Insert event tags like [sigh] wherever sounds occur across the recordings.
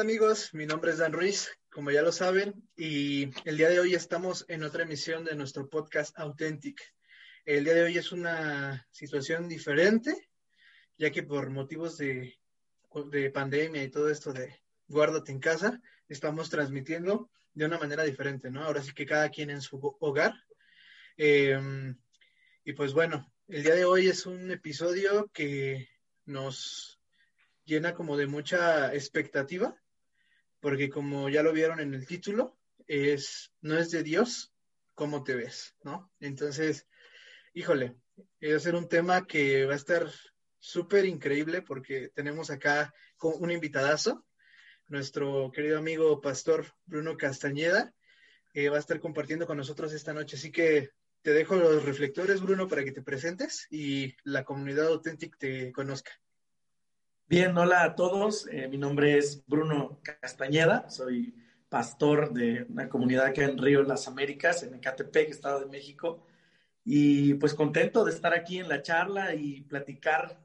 amigos? Mi nombre es Dan Ruiz, como ya lo saben, y el día de hoy estamos en otra emisión de nuestro podcast Authentic. El día de hoy es una situación diferente, ya que por motivos de, de pandemia y todo esto de guárdate en casa, estamos transmitiendo de una manera diferente, ¿no? Ahora sí que cada quien en su hogar. Em, y pues bueno, el día de hoy es un episodio que nos llena como de mucha expectativa, porque como ya lo vieron en el título, es no es de Dios cómo te ves, ¿no? Entonces, híjole, va a ser un tema que va a estar súper increíble porque tenemos acá un invitadazo nuestro querido amigo pastor Bruno Castañeda va a estar compartiendo con nosotros esta noche. Así que te dejo los reflectores, Bruno, para que te presentes y la comunidad auténtica te conozca. Bien, hola a todos. Eh, mi nombre es Bruno Castañeda. Soy pastor de una comunidad aquí en Río Las Américas, en Ecatepec, Estado de México. Y pues contento de estar aquí en la charla y platicar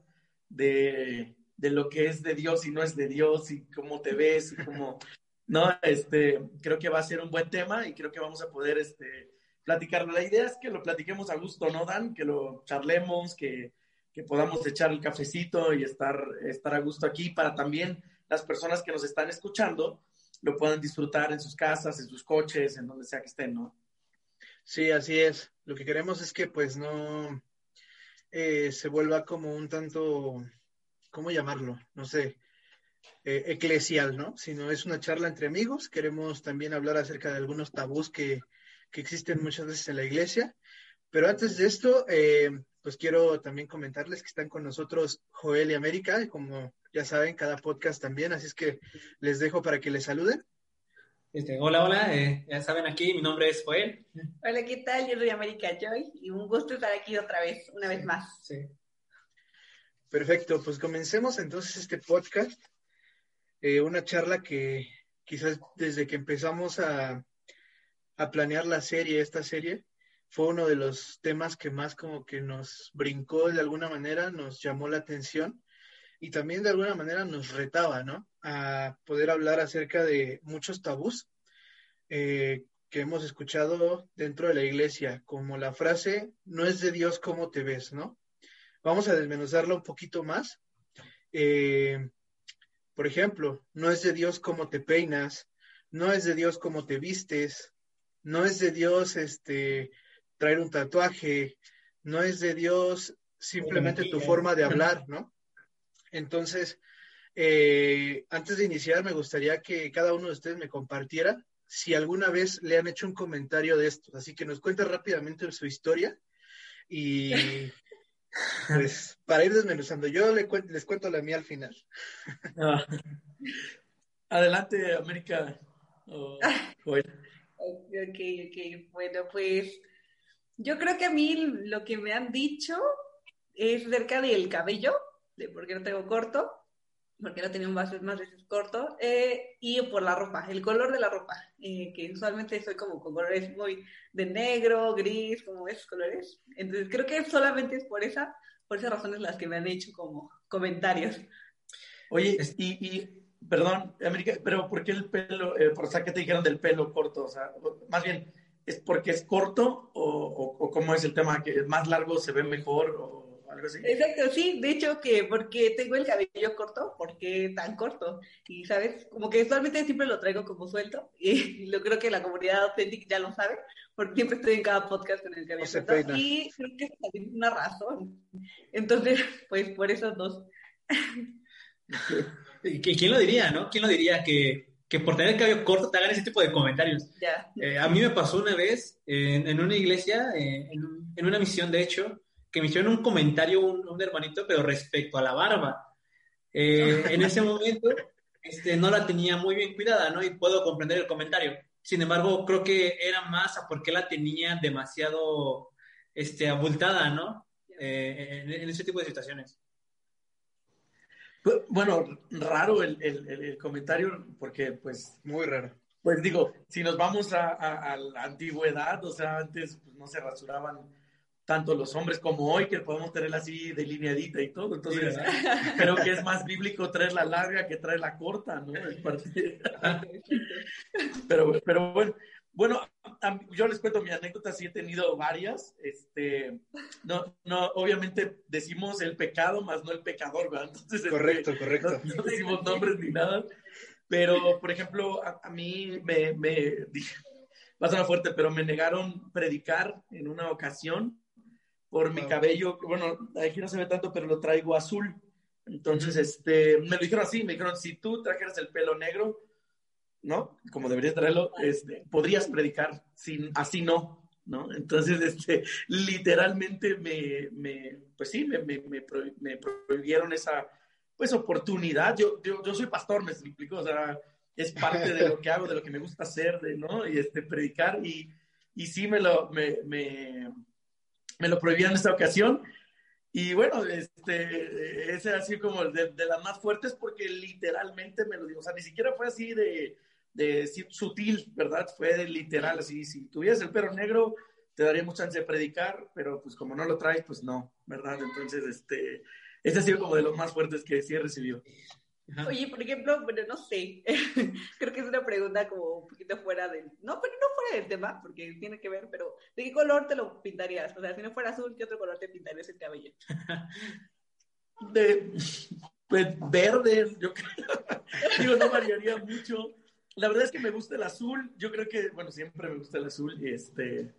de de lo que es de Dios y no es de Dios y cómo te ves y cómo, ¿no? Este, creo que va a ser un buen tema y creo que vamos a poder, este, platicar. La idea es que lo platiquemos a gusto, ¿no, Dan? Que lo charlemos, que, que podamos echar el cafecito y estar, estar a gusto aquí para también las personas que nos están escuchando lo puedan disfrutar en sus casas, en sus coches, en donde sea que estén, ¿no? Sí, así es. Lo que queremos es que pues no eh, se vuelva como un tanto ¿cómo llamarlo? No sé, eh, eclesial, ¿no? Sino es una charla entre amigos. Queremos también hablar acerca de algunos tabús que, existen muchas veces en la iglesia. Pero antes de esto, eh, pues quiero también comentarles que están con nosotros Joel y América, como ya saben, cada podcast también, así es que les dejo para que les saluden. Este, hola, hola, eh, ya saben aquí, mi nombre es Joel. Hola, ¿qué tal? Yo soy América Joy y un gusto estar aquí otra vez, una vez más. Sí. Perfecto, pues comencemos entonces este podcast. Eh, una charla que quizás desde que empezamos a, a, planear la serie, esta serie, fue uno de los temas que más como que nos brincó de alguna manera, nos llamó la atención y también de alguna manera nos retaba, ¿no? A poder hablar acerca de muchos tabús eh, que hemos escuchado dentro de la iglesia, como la frase, no es de Dios como te ves, ¿no? Vamos a desmenuzarlo un poquito más. Eh, por ejemplo, no es de Dios cómo te peinas, no es de Dios cómo te vistes, no es de Dios este traer un tatuaje, no es de Dios simplemente tu forma de hablar, ¿no? Entonces, eh, antes de iniciar, me gustaría que cada uno de ustedes me compartiera si alguna vez le han hecho un comentario de esto. Así que nos cuenta rápidamente su historia y [laughs] Pues para ir desmenuzando, yo les cuento la mía al final. Ah. Adelante, América. ok, ok. Bueno, pues yo creo que a mí lo que me han dicho es acerca del cabello, de por qué no tengo corto, porque no tenía más, más veces corto, eh, y por la ropa, el color de la ropa, eh, que usualmente soy como con colores muy de negro, gris, como esos colores. Entonces creo que solamente es por esa, por esas razones las que me han hecho como comentarios. Oye, y, perdón, América, pero ¿por qué el pelo, eh, por qué te dijeron del pelo corto? O sea, más bien, ¿es porque es corto o, o, o cómo es el tema? ¿Que más largo se ve mejor? O... Exacto, sí, de hecho que porque tengo el cabello corto, porque tan corto, y sabes, como que usualmente siempre lo traigo como suelto, [laughs] y lo creo que la comunidad auténtica ya lo sabe, porque siempre estoy en cada podcast con el cabello corto, y creo que es una razón. Entonces, pues por esos dos. [laughs] ¿Quién lo diría, no? ¿Quién lo diría que, que por tener el cabello corto te hagan ese tipo de comentarios? Ya. Eh, a mí me pasó una vez en, en una iglesia, eh, en, en, una misión, de hecho, que me hicieron un comentario un, hermanito, pero respecto a la barba. Eh, en ese momento [laughs] este, no la tenía muy bien cuidada, ¿no? Y puedo comprender el comentario. Sin embargo, creo que era más a porque la tenía demasiado este, abultada, ¿no? Eh, en, ese tipo de situaciones. Bueno, raro el, el, el, comentario, porque pues... Muy raro. Pues digo, si nos vamos a, a, a la antigüedad, o sea, antes pues, no se rasuraban tanto los hombres como hoy, que podemos tenerla así delineadita y todo. Entonces, creo que es más bíblico traer la larga que traer la corta, ¿no? [laughs] pero, pero bueno, bueno, yo les cuento mi anécdota, sí he tenido varias. Este, no, no, obviamente decimos el pecado, más no el pecador, ¿verdad? Entonces, este, correcto, correcto. No, decimos nombres ni nada. Pero, por ejemplo, a, mí me, me va a sonar fuerte, pero me negaron predicar en una ocasión por mi cabello, bueno, aquí no se ve tanto, pero lo traigo azul. Entonces, este, me lo dijeron así, me dijeron, si tú trajeras el pelo negro, ¿no? Como deberías traerlo, este, podrías predicar, sin, así no, ¿no? Entonces, este, literalmente me, me pues sí, me, me, me, prohibieron esa, pues, oportunidad. Yo, yo, yo soy pastor, me explico, o sea, es parte de lo que hago, de lo que me gusta hacer, de, ¿no? Y este, predicar, y, y sí me lo, me, me, lo prohibieron en esta ocasión. Y bueno, este, ese sido como de, de, las más fuertes porque literalmente me lo digo. O sea, ni siquiera fue así de, de sutil, ¿verdad? Fue literal, así. Si tuvieras el perro negro, te daría mucha chance de predicar, pero pues como no lo traes, pues no, ¿verdad? Entonces, este, ese ha sido como de los más fuertes que sí he recibido. Oye, por ejemplo, bueno, no sé, [laughs] creo que es una pregunta como un poquito fuera del, no, pero no fuera del tema, porque tiene que ver, pero ¿de qué color te lo pintarías? O sea, si no fuera azul, ¿qué otro color te pintarías el cabello? [laughs] De, pues, verde, yo creo, [laughs] digo, no variaría mucho. La verdad es que me gusta el azul, yo creo que, bueno, siempre me gusta el azul, este,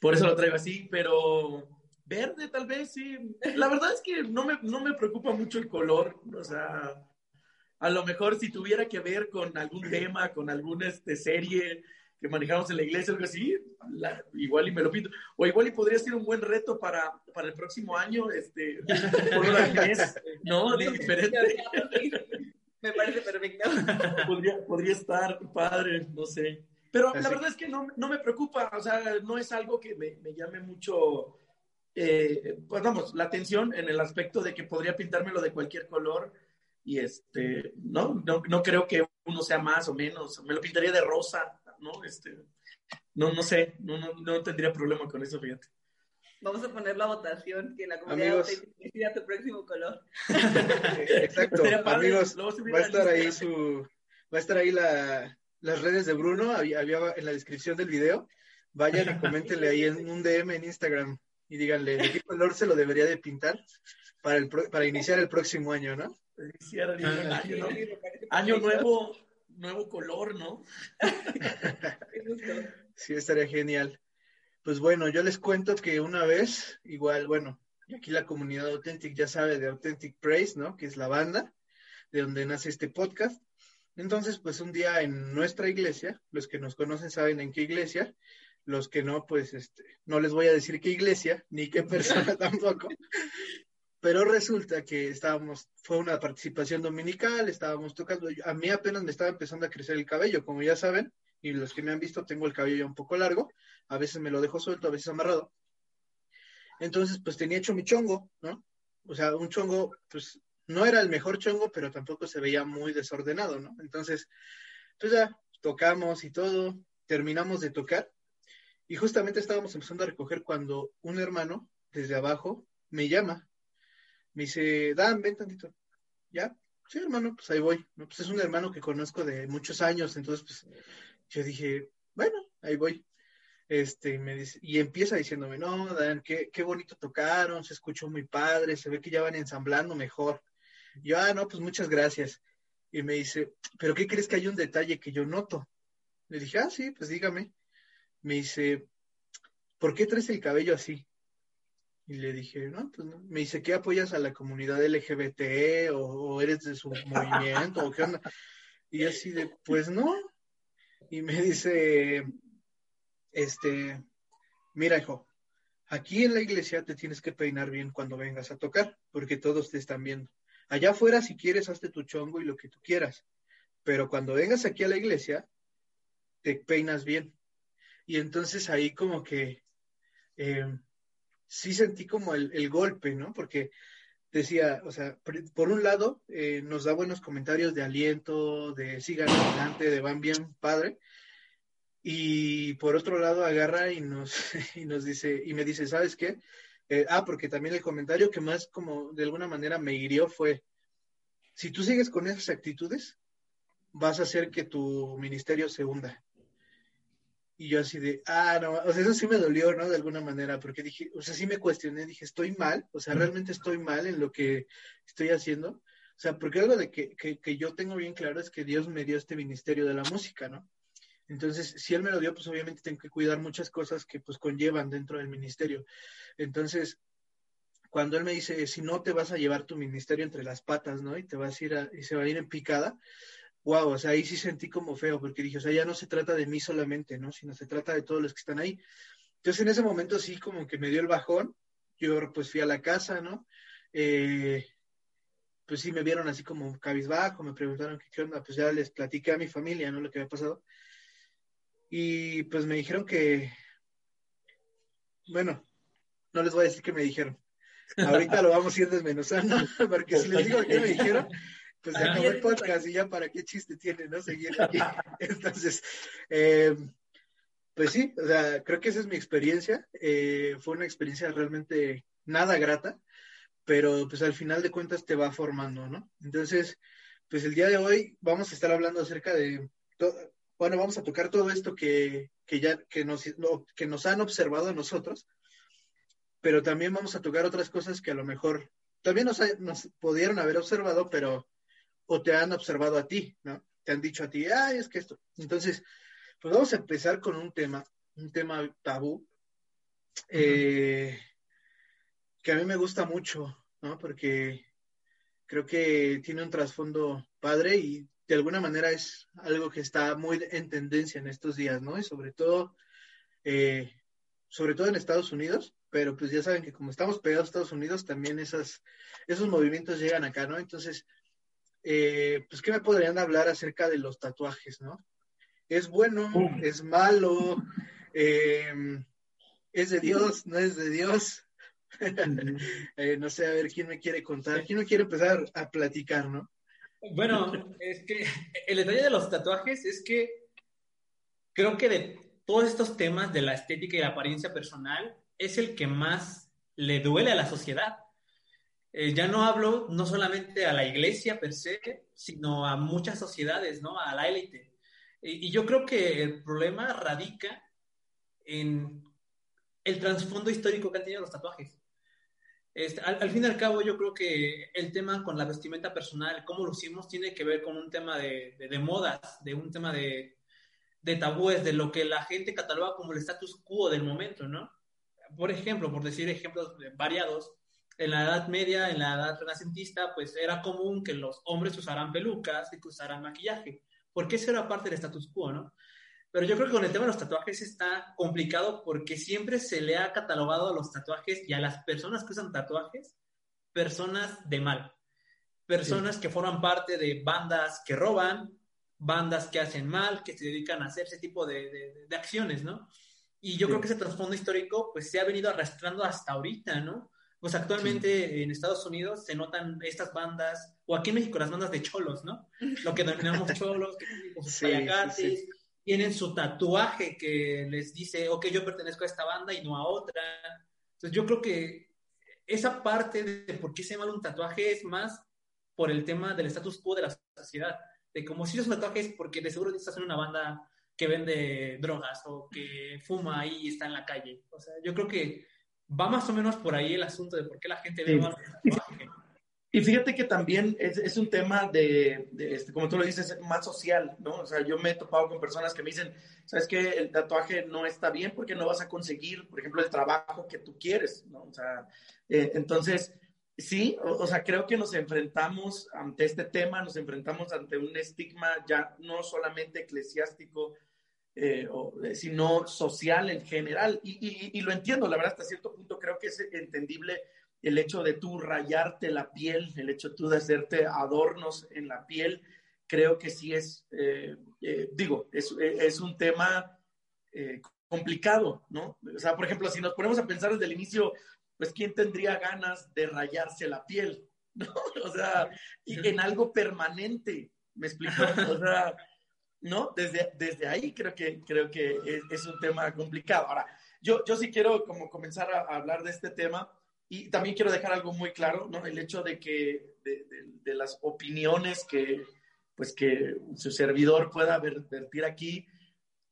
por eso lo traigo así, pero verde tal vez, sí. La verdad es que no me, no me preocupa mucho el color, o sea a lo mejor si tuviera que ver con algún tema, con alguna este, serie que manejamos en la iglesia, algo así, igual y me lo pinto. O igual y podría ser un buen reto para, para el próximo año, este, [laughs] por una vez, ¿no? [laughs] Diferente. [laughs] Podría, podría estar padre, no sé. Pero la verdad es que no, no, me preocupa, o sea, no es algo que me, me llame mucho, eh, pues vamos, la atención en el aspecto de que podría pintármelo de cualquier color y este, no, no, no, creo que uno sea más o menos, me lo pintaría de rosa, ¿no? Este, no, no sé, no, no, no tendría problema con eso, fíjate. Vamos a poner la votación, que la comunidad decida tu próximo color. Exacto, amigos, va a estar ahí su, va a estar ahí la, las redes de Bruno, había, había en la descripción del video, vayan y coméntenle ahí en un DM en Instagram y díganle de qué color se lo debería de pintar para, el, para iniciar el próximo año, ¿no? Ah, año, nuevo, nuevo color, ¿no? [laughs] sí, estaría genial. Pues bueno, yo les cuento que una vez, igual, bueno, aquí la comunidad Authentic ya sabe de Authentic Praise, ¿no? Que es la banda de donde nace este podcast. Entonces, pues un día en nuestra iglesia, los que nos conocen saben en qué iglesia, los que no, pues este, no les voy a decir qué iglesia, ni qué [laughs] persona [laughs] tampoco, pero resulta que estábamos, fue una participación dominical, estábamos tocando, a mí apenas me estaba empezando a crecer el cabello, como ya saben, y los que me han visto tengo el cabello ya un poco largo, a veces me lo dejo suelto, a veces amarrado. Entonces, pues tenía hecho mi chongo, ¿no? O sea, un chongo, pues no era el mejor chongo, pero tampoco se veía muy desordenado, ¿no? Entonces, pues ya tocamos y todo, terminamos de tocar, y justamente estábamos empezando a recoger cuando un hermano desde abajo me llama me dice, Dan, ven tantito. ¿Ya? Sí, hermano, pues ahí voy. ¿no? Pues es un hermano que conozco de muchos años, entonces pues yo dije, bueno, ahí voy. Este, me dice, y empieza diciéndome, no, Dan, qué, qué bonito tocaron, se escuchó muy padre, se ve que ya van ensamblando mejor. Y yo, ah, no, pues muchas gracias. Y me dice, ¿pero qué crees que hay un detalle que yo noto? Le dije, ah, sí, pues dígame. Me dice, ¿por qué traes el cabello así? Y le dije, no, pues no. Me dice, ¿qué apoyas a la comunidad LGBT o, eres de su [laughs] movimiento o qué onda? Y así de, pues no. Y me dice, este, mira, hijo, aquí en la iglesia te tienes que peinar bien cuando vengas a tocar, porque todos te están viendo. Allá afuera, si quieres, hazte tu chongo y lo que tú quieras. Pero cuando vengas aquí a la iglesia, te peinas bien. Y entonces ahí como que eh, sí sentí como el, golpe, ¿no? Porque decía, o sea, por, un lado, eh, nos da buenos comentarios de aliento, de sigan adelante, de van bien, padre. Y por otro lado, agarra y nos, [laughs] y nos dice, y me dice, ¿sabes qué? Eh, ah, porque también el comentario que más como de alguna manera me hirió fue, si tú sigues con esas actitudes, vas a hacer que tu ministerio se hunda. Y yo así de, ah, no, o sea, eso sí me dolió, ¿no? De alguna manera, porque dije, o sea, sí me cuestioné, dije, estoy mal, o sea, realmente estoy mal en lo que estoy haciendo. O sea, porque algo de que, que, que yo tengo bien claro es que Dios me dio este ministerio de la música, ¿no? Entonces, si Él me lo dio, pues obviamente tengo que cuidar muchas cosas que pues conllevan dentro del ministerio. Entonces, cuando Él me dice, si no te vas a llevar tu ministerio entre las patas, ¿no? Y te vas a ir a, y se va a ir en picada, wow, o sea, ahí sí sentí como feo, porque dije, o sea, ya no se trata de mí solamente, ¿no? Sino se trata de todos los que están ahí. Entonces, en ese momento sí como que me dio el bajón, yo pues fui a la casa, ¿no? Eh, pues sí me vieron así como cabizbajo, me preguntaron qué, qué onda, pues ya les platiqué a mi familia, ¿no? Lo que había pasado. Y pues me dijeron que, bueno, no les voy a decir qué me dijeron. Ahorita lo vamos a ir desmenuzando, [laughs] porque si les digo qué me dijeron, pues ya acabó el podcast y ya para qué chiste tiene, ¿no? Seguir aquí. [laughs] Entonces, eh, pues sí, o sea, creo que esa es mi experiencia. Eh, fue una experiencia realmente nada grata, pero pues al final de cuentas te va formando, ¿no? Entonces, pues el día de hoy vamos a estar hablando acerca de, bueno, vamos a tocar todo esto que, que ya, que nos, que nos han observado a nosotros, pero también vamos a tocar otras cosas que a lo mejor también nos, nos pudieron haber observado, pero o te han observado a ti, ¿no? Te han dicho a ti, ay, es que esto. Entonces, pues vamos a empezar con un tema, un tema tabú, eh, que a mí me gusta mucho, ¿no? Porque creo que tiene un trasfondo padre y de alguna manera es algo que está muy en tendencia en estos días, ¿no? Y sobre todo, eh, sobre todo en Estados Unidos, pero pues ya saben que como estamos pegados a Estados Unidos, también esas, esos movimientos llegan acá, ¿no? Entonces, eh, pues, ¿qué me podrían hablar acerca de los tatuajes, no? ¿Es bueno? ¿Es malo? Eh, ¿Es de Dios? ¿No es de Dios? [laughs] eh, no sé, a ver quién me quiere contar, quién me quiere empezar a platicar, ¿no? Bueno, es que el detalle de los tatuajes es que creo que de todos estos temas de la estética y la apariencia personal es el que más le duele a la sociedad. Eh, ya no hablo no solamente a la iglesia per se, sino a muchas sociedades, ¿no? A la élite. Y, yo creo que el problema radica en el trasfondo histórico que han tenido los tatuajes. Este, al, al, fin y al cabo, yo creo que el tema con la vestimenta personal, cómo lo hicimos, tiene que ver con un tema de, de, modas, de un tema de, de, tabúes, de lo que la gente cataloga como el status quo del momento, ¿no? Por ejemplo, por decir ejemplos variados, en la Edad Media, en la Edad Renacentista, pues era común que los hombres usaran pelucas y que usaran maquillaje, porque eso era parte del status quo, ¿no? Pero yo creo que con el tema de los tatuajes está complicado porque siempre se le ha catalogado a los tatuajes y a las personas que usan tatuajes, personas de mal, personas sí. que forman parte de bandas que roban, bandas que hacen mal, que se dedican a hacer ese tipo de, de, de acciones, ¿no? Y yo sí. creo que ese trasfondo histórico pues se ha venido arrastrando hasta ahorita, ¿no? Pues actualmente sí. en Estados Unidos se notan estas bandas, o aquí en México las bandas de cholos, ¿no? Lo que denominamos [laughs] cholos, que tienen sus sí, sí, tienen su tatuaje que les dice, ok, yo pertenezco a esta banda y no a otra. Entonces yo creo que esa parte de por qué se llama un tatuaje es más por el tema del status quo de la sociedad. De como si es un tatuaje es porque de seguro estás en una banda que vende drogas o que fuma y está en la calle. O sea, yo creo que va más o menos por ahí el asunto de por qué la gente ve sí. más. Y fíjate que también es, es un tema de, de este, como tú lo dices, más social, ¿no? O sea, yo me he topado con personas que me dicen, ¿sabes qué? El tatuaje no está bien porque no vas a conseguir, por ejemplo, el trabajo que tú quieres, ¿no? O sea, eh, entonces, sí, o, o, sea, creo que nos enfrentamos ante este tema, nos enfrentamos ante un estigma ya no solamente eclesiástico, eh, o, sino social en general. Y, y, lo entiendo, la verdad, hasta cierto punto creo que es entendible el hecho de tú rayarte la piel, el hecho tú de hacerte adornos en la piel, creo que sí es, eh, eh, digo, es, es, un tema eh, complicado, ¿no? O sea, por ejemplo, si nos ponemos a pensar desde el inicio, pues ¿quién tendría ganas de rayarse la piel? [laughs] ¿No? O sea, en algo permanente, ¿me explico? O sea, ¿no? Desde, desde ahí creo que, creo que es, es un tema complicado. Ahora, yo, yo sí quiero como comenzar a, hablar de este tema y también quiero dejar algo muy claro, ¿no? El hecho de que de, de, las opiniones que, pues que su servidor pueda vertir aquí,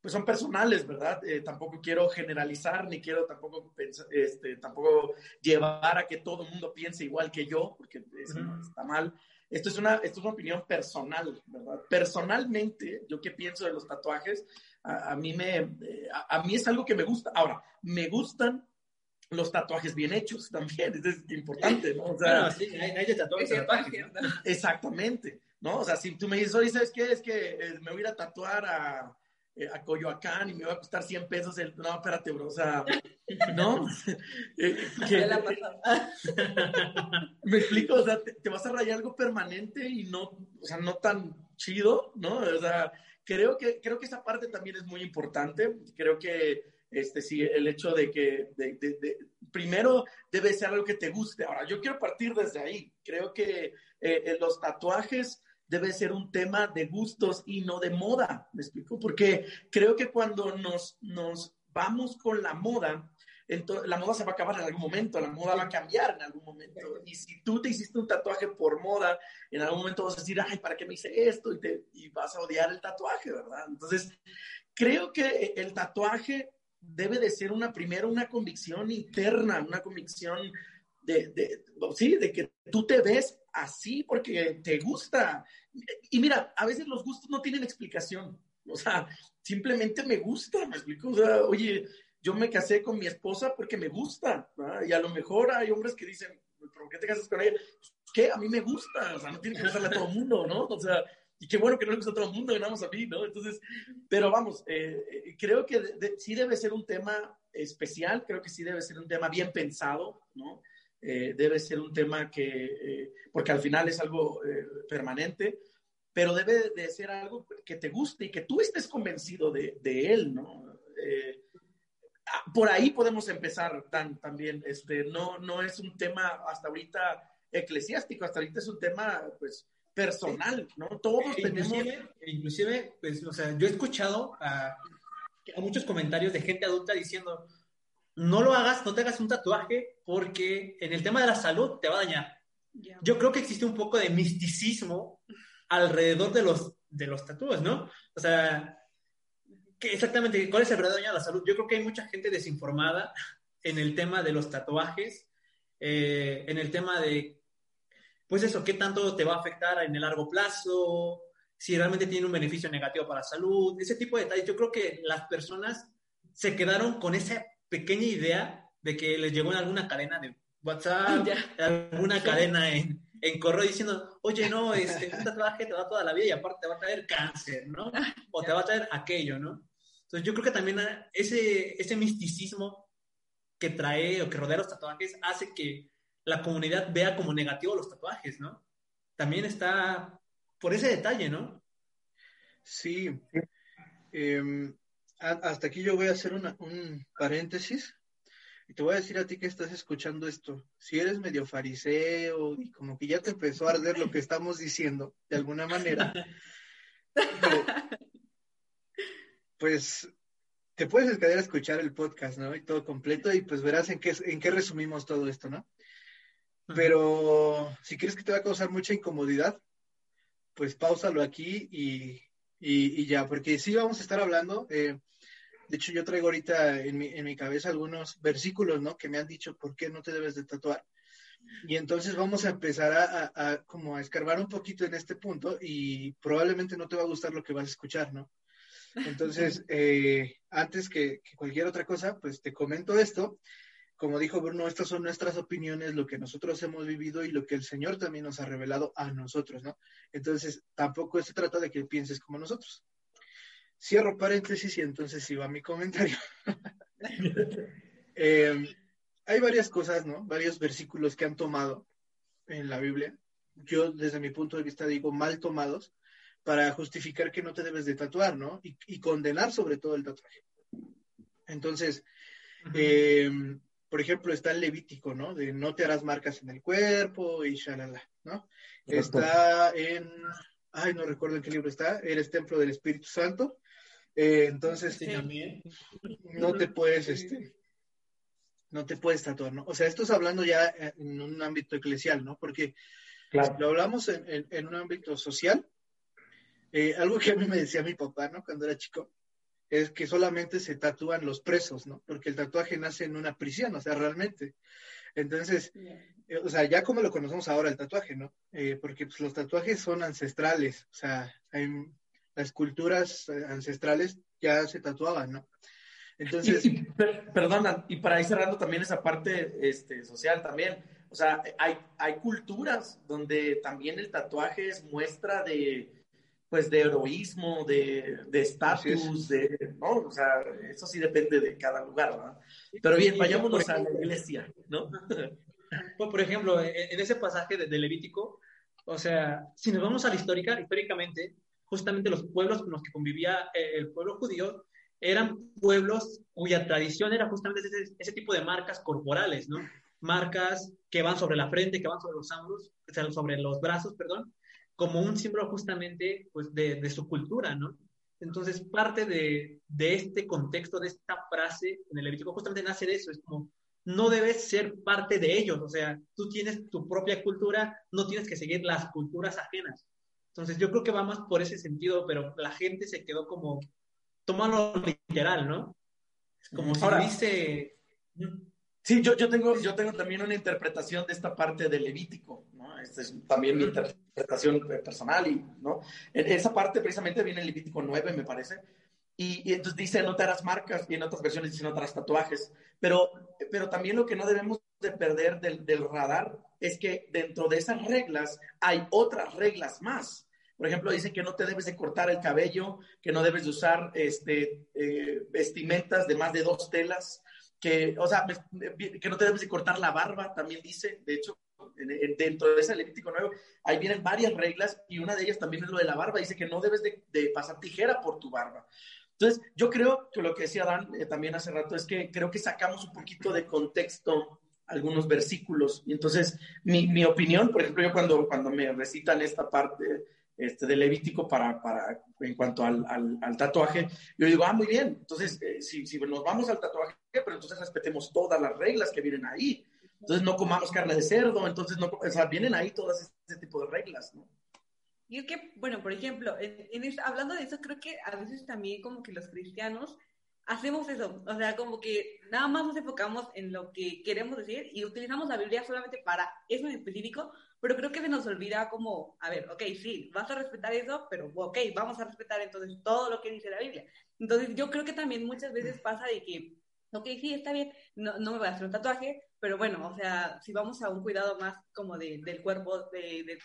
pues son personales, ¿verdad? Eh, tampoco quiero generalizar, ni quiero tampoco, este, tampoco llevar a que todo el mundo piense igual que yo, porque eso está mal. Esto es, una, esto es una opinión personal, ¿verdad? Personalmente, yo qué pienso de los tatuajes, a, mí me, eh, a, mí es algo que me gusta. Ahora, me gustan los tatuajes bien hechos también, es importante, ¿no? O sea, sí, hay, de tatuajes, Exactamente, ¿no? O sea, si tú me dices, oye, ¿sabes qué? Es que eh, me voy a ir a tatuar a eh, a Coyoacán y me va a costar 100 pesos el... No, espérate, bro, o sea, ¿no? [laughs] Eh, [laughs] me explico, o sea, te, vas a rayar algo permanente y no, o sea, no tan chido, ¿no? O sea, creo que, creo que esa parte también es muy importante. Creo que, este, sí, el hecho de que, de, primero, debe ser algo que te guste. Ahora, yo quiero partir desde ahí. Creo que eh, los tatuajes debe ser un tema de gustos y no de moda, ¿me explico? Porque creo que cuando nos, nos vamos con la moda, entonces, la moda se va a acabar en algún momento, la moda va a cambiar en algún momento. Y si tú te hiciste un tatuaje por moda, en algún momento vas a decir, ay, ¿para qué me hice esto? Y, te, y vas a odiar el tatuaje, ¿verdad? Entonces, creo que el tatuaje debe de ser una, primero, una convicción interna, una convicción de, de, sí, de que tú te ves así porque te gusta. Y mira, a veces los gustos no tienen explicación. O sea, simplemente me gusta, me explico. O sea, oye, yo me casé con mi esposa porque me gusta. Y a lo mejor hay hombres que dicen, ¿por qué te casas con ella? ¿Qué? A mí me gusta. O sea, no tiene que gustarle a todo el mundo, ¿no? O sea, y qué bueno que no le gusta a todo el mundo, ganamos a mí, ¿no? Entonces, pero vamos, eh, eh, creo que sí debe ser un tema especial, creo que sí debe ser un tema bien pensado, ¿no? Eh, debe ser un tema que, eh, porque al final es algo eh, permanente, pero debe de ser algo que te guste y que tú estés convencido de, de él, ¿no? Ah, por ahí podemos empezar tan, también, este, no, no es un tema hasta ahorita eclesiástico, hasta ahorita es un tema, pues, personal, ¿no? Todos tenemos... Inclusive, pues, o sea, yo he escuchado a, a muchos comentarios de gente adulta diciendo, no lo hagas, no te hagas un tatuaje porque en el tema de la salud te va a dañar. Yo creo que existe un poco de misticismo alrededor de los, de los tatuajes, ¿no? O sea, exactamente, ¿cuál es el verdadero daño a la salud? Yo creo que hay mucha gente desinformada en el tema de los tatuajes, eh, en el tema de, pues eso, qué tanto te va a afectar en el largo plazo, si realmente tiene un beneficio negativo para la salud, ese tipo de detalles. Yo creo que las personas se quedaron con ese pequeña idea de que les llegó en alguna cadena de WhatsApp, [laughs] alguna cadena en, en correo diciendo, oye, no, este, un tatuaje te va toda la vida y aparte te va a traer cáncer, ¿no? O te va a traer aquello, ¿no? Entonces yo creo que también ese, ese misticismo que trae o que rodea los tatuajes hace que la comunidad vea como negativo los tatuajes, ¿no? También está por ese detalle, ¿no? Sí. Eh, hasta aquí yo voy a hacer un paréntesis y te voy a decir a ti que estás escuchando esto. Si eres medio fariseo y como que ya te empezó a arder lo que estamos diciendo, de alguna manera, [laughs] pues te puedes quedar a escuchar el podcast, ¿no? Y todo completo y pues verás en qué, en qué resumimos todo esto, ¿no? Pero si crees que te va a causar mucha incomodidad, pues pausalo aquí y, y, ya, porque sí vamos a estar hablando. Eh, de hecho, yo traigo ahorita en mi, en mi cabeza algunos versículos, ¿no? Que me han dicho por qué no te debes de tatuar. Y entonces vamos a empezar a, como a escarbar un poquito en este punto y probablemente no te va a gustar lo que vas a escuchar, ¿no? Entonces, [laughs] eh, antes que, cualquier otra cosa, pues te comento esto. Como dijo Bruno, estas son nuestras opiniones, lo que nosotros hemos vivido y lo que el Señor también nos ha revelado a nosotros, ¿no? Entonces, tampoco se trata de que pienses como nosotros. Cierro paréntesis y entonces iba mi comentario. [laughs] Em, hay varias cosas, ¿no? Varios versículos que han tomado en la Biblia. Yo, desde mi punto de vista, digo mal tomados para justificar que no te debes de tatuar, ¿no? Y, condenar sobre todo el tatuaje. Entonces, em, por ejemplo, está el Levítico, ¿no? De no te harás marcas en el cuerpo y shalala, ¿no? Está en, ay, no recuerdo en qué libro está, eres templo del Espíritu Santo. Eh, entonces, no te puedes, este, no te puedes tatuar, ¿no? O sea, esto es hablando ya en un ámbito eclesial, ¿no? Porque claro. lo hablamos en, un ámbito social. Eh, algo que a mí me decía mi papá, ¿no? Cuando era chico, es que solamente se tatúan los presos, ¿no? Porque el tatuaje nace en una prisión, o sea, realmente. Entonces, eh, o sea, ya como lo conocemos ahora el tatuaje, ¿no? Eh, porque pues, los tatuajes son ancestrales, o sea, hay, las culturas ancestrales ya se tatuaban, ¿no? Entonces... Y, perdona, y para ir cerrando también esa parte este, social también, o sea, hay, hay culturas donde también el tatuaje es muestra de, pues, de heroísmo, de estatus, de, ¿no? O sea, eso sí depende de cada lugar, ¿verdad? Pero bien, vayámonos a la iglesia, ¿no? [laughs] Por ejemplo, en ese pasaje de, Levítico, o sea, si nos vamos a la histórica, históricamente, justamente los pueblos con los que convivía eh, el pueblo judío eran pueblos cuya tradición era justamente ese, tipo de marcas corporales, ¿no? Marcas que van sobre la frente, que van sobre los hombros, sobre los brazos, perdón, como un símbolo justamente pues, de, su cultura, ¿no? Entonces, parte de, de, este contexto, de esta frase en el Levítico, justamente nace de eso, es como, no debes ser parte de ellos, o sea, tú tienes tu propia cultura, no tienes que seguir las culturas ajenas. Entonces, yo creo que va más por ese sentido, pero la gente se quedó como tómalo literal, ¿no? Como si dice... Sí, yo, yo, tengo, yo tengo también una interpretación de esta parte del Levítico, ¿no? Esta es también mi interpretación personal, y, ¿no? esa parte precisamente viene en Levítico 9, me parece, y, y, entonces dice no te harás marcas, y en otras versiones dice no te harás tatuajes, pero, pero también lo que no debemos de perder del, del radar es que dentro de esas reglas hay otras reglas más. Por ejemplo, dice que no te debes de cortar el cabello, que no debes de usar este, eh, vestimentas de más de dos telas, que, o sea, que no te debes de cortar la barba, también dice, de hecho, dentro de ese Levítico nuevo, ahí vienen varias reglas y una de ellas también es lo de la barba, dice que no debes de, pasar tijera por tu barba. Entonces, yo creo que lo que decía Dan eh, también hace rato es que creo que sacamos un poquito de contexto algunos versículos. Y entonces, mi, mi opinión, por ejemplo, yo cuando, cuando me recitan esta parte este, de Levítico para, para, en cuanto al, al, tatuaje. Yo digo, ah, muy bien, entonces, eh, si, si, nos vamos al tatuaje, pero entonces respetemos todas las reglas que vienen ahí. Entonces, no comamos carne de cerdo, entonces, no, o sea, vienen ahí todas ese tipo de reglas, ¿no? Y es que, bueno, por ejemplo, en, hablando de eso, creo que a veces también como que los cristianos hacemos eso, o sea, como que nada más nos enfocamos en lo que queremos decir y utilizamos la Biblia solamente para eso en específico, pero creo que se nos olvida como, a ver, ok, sí, vas a respetar eso, pero ok, vamos a respetar entonces todo lo que dice la Biblia. Entonces yo creo que también muchas veces pasa de que, ok, sí, está bien, no, no me voy a hacer un tatuaje, pero bueno, o sea, si vamos a un cuidado más como de, del cuerpo de, de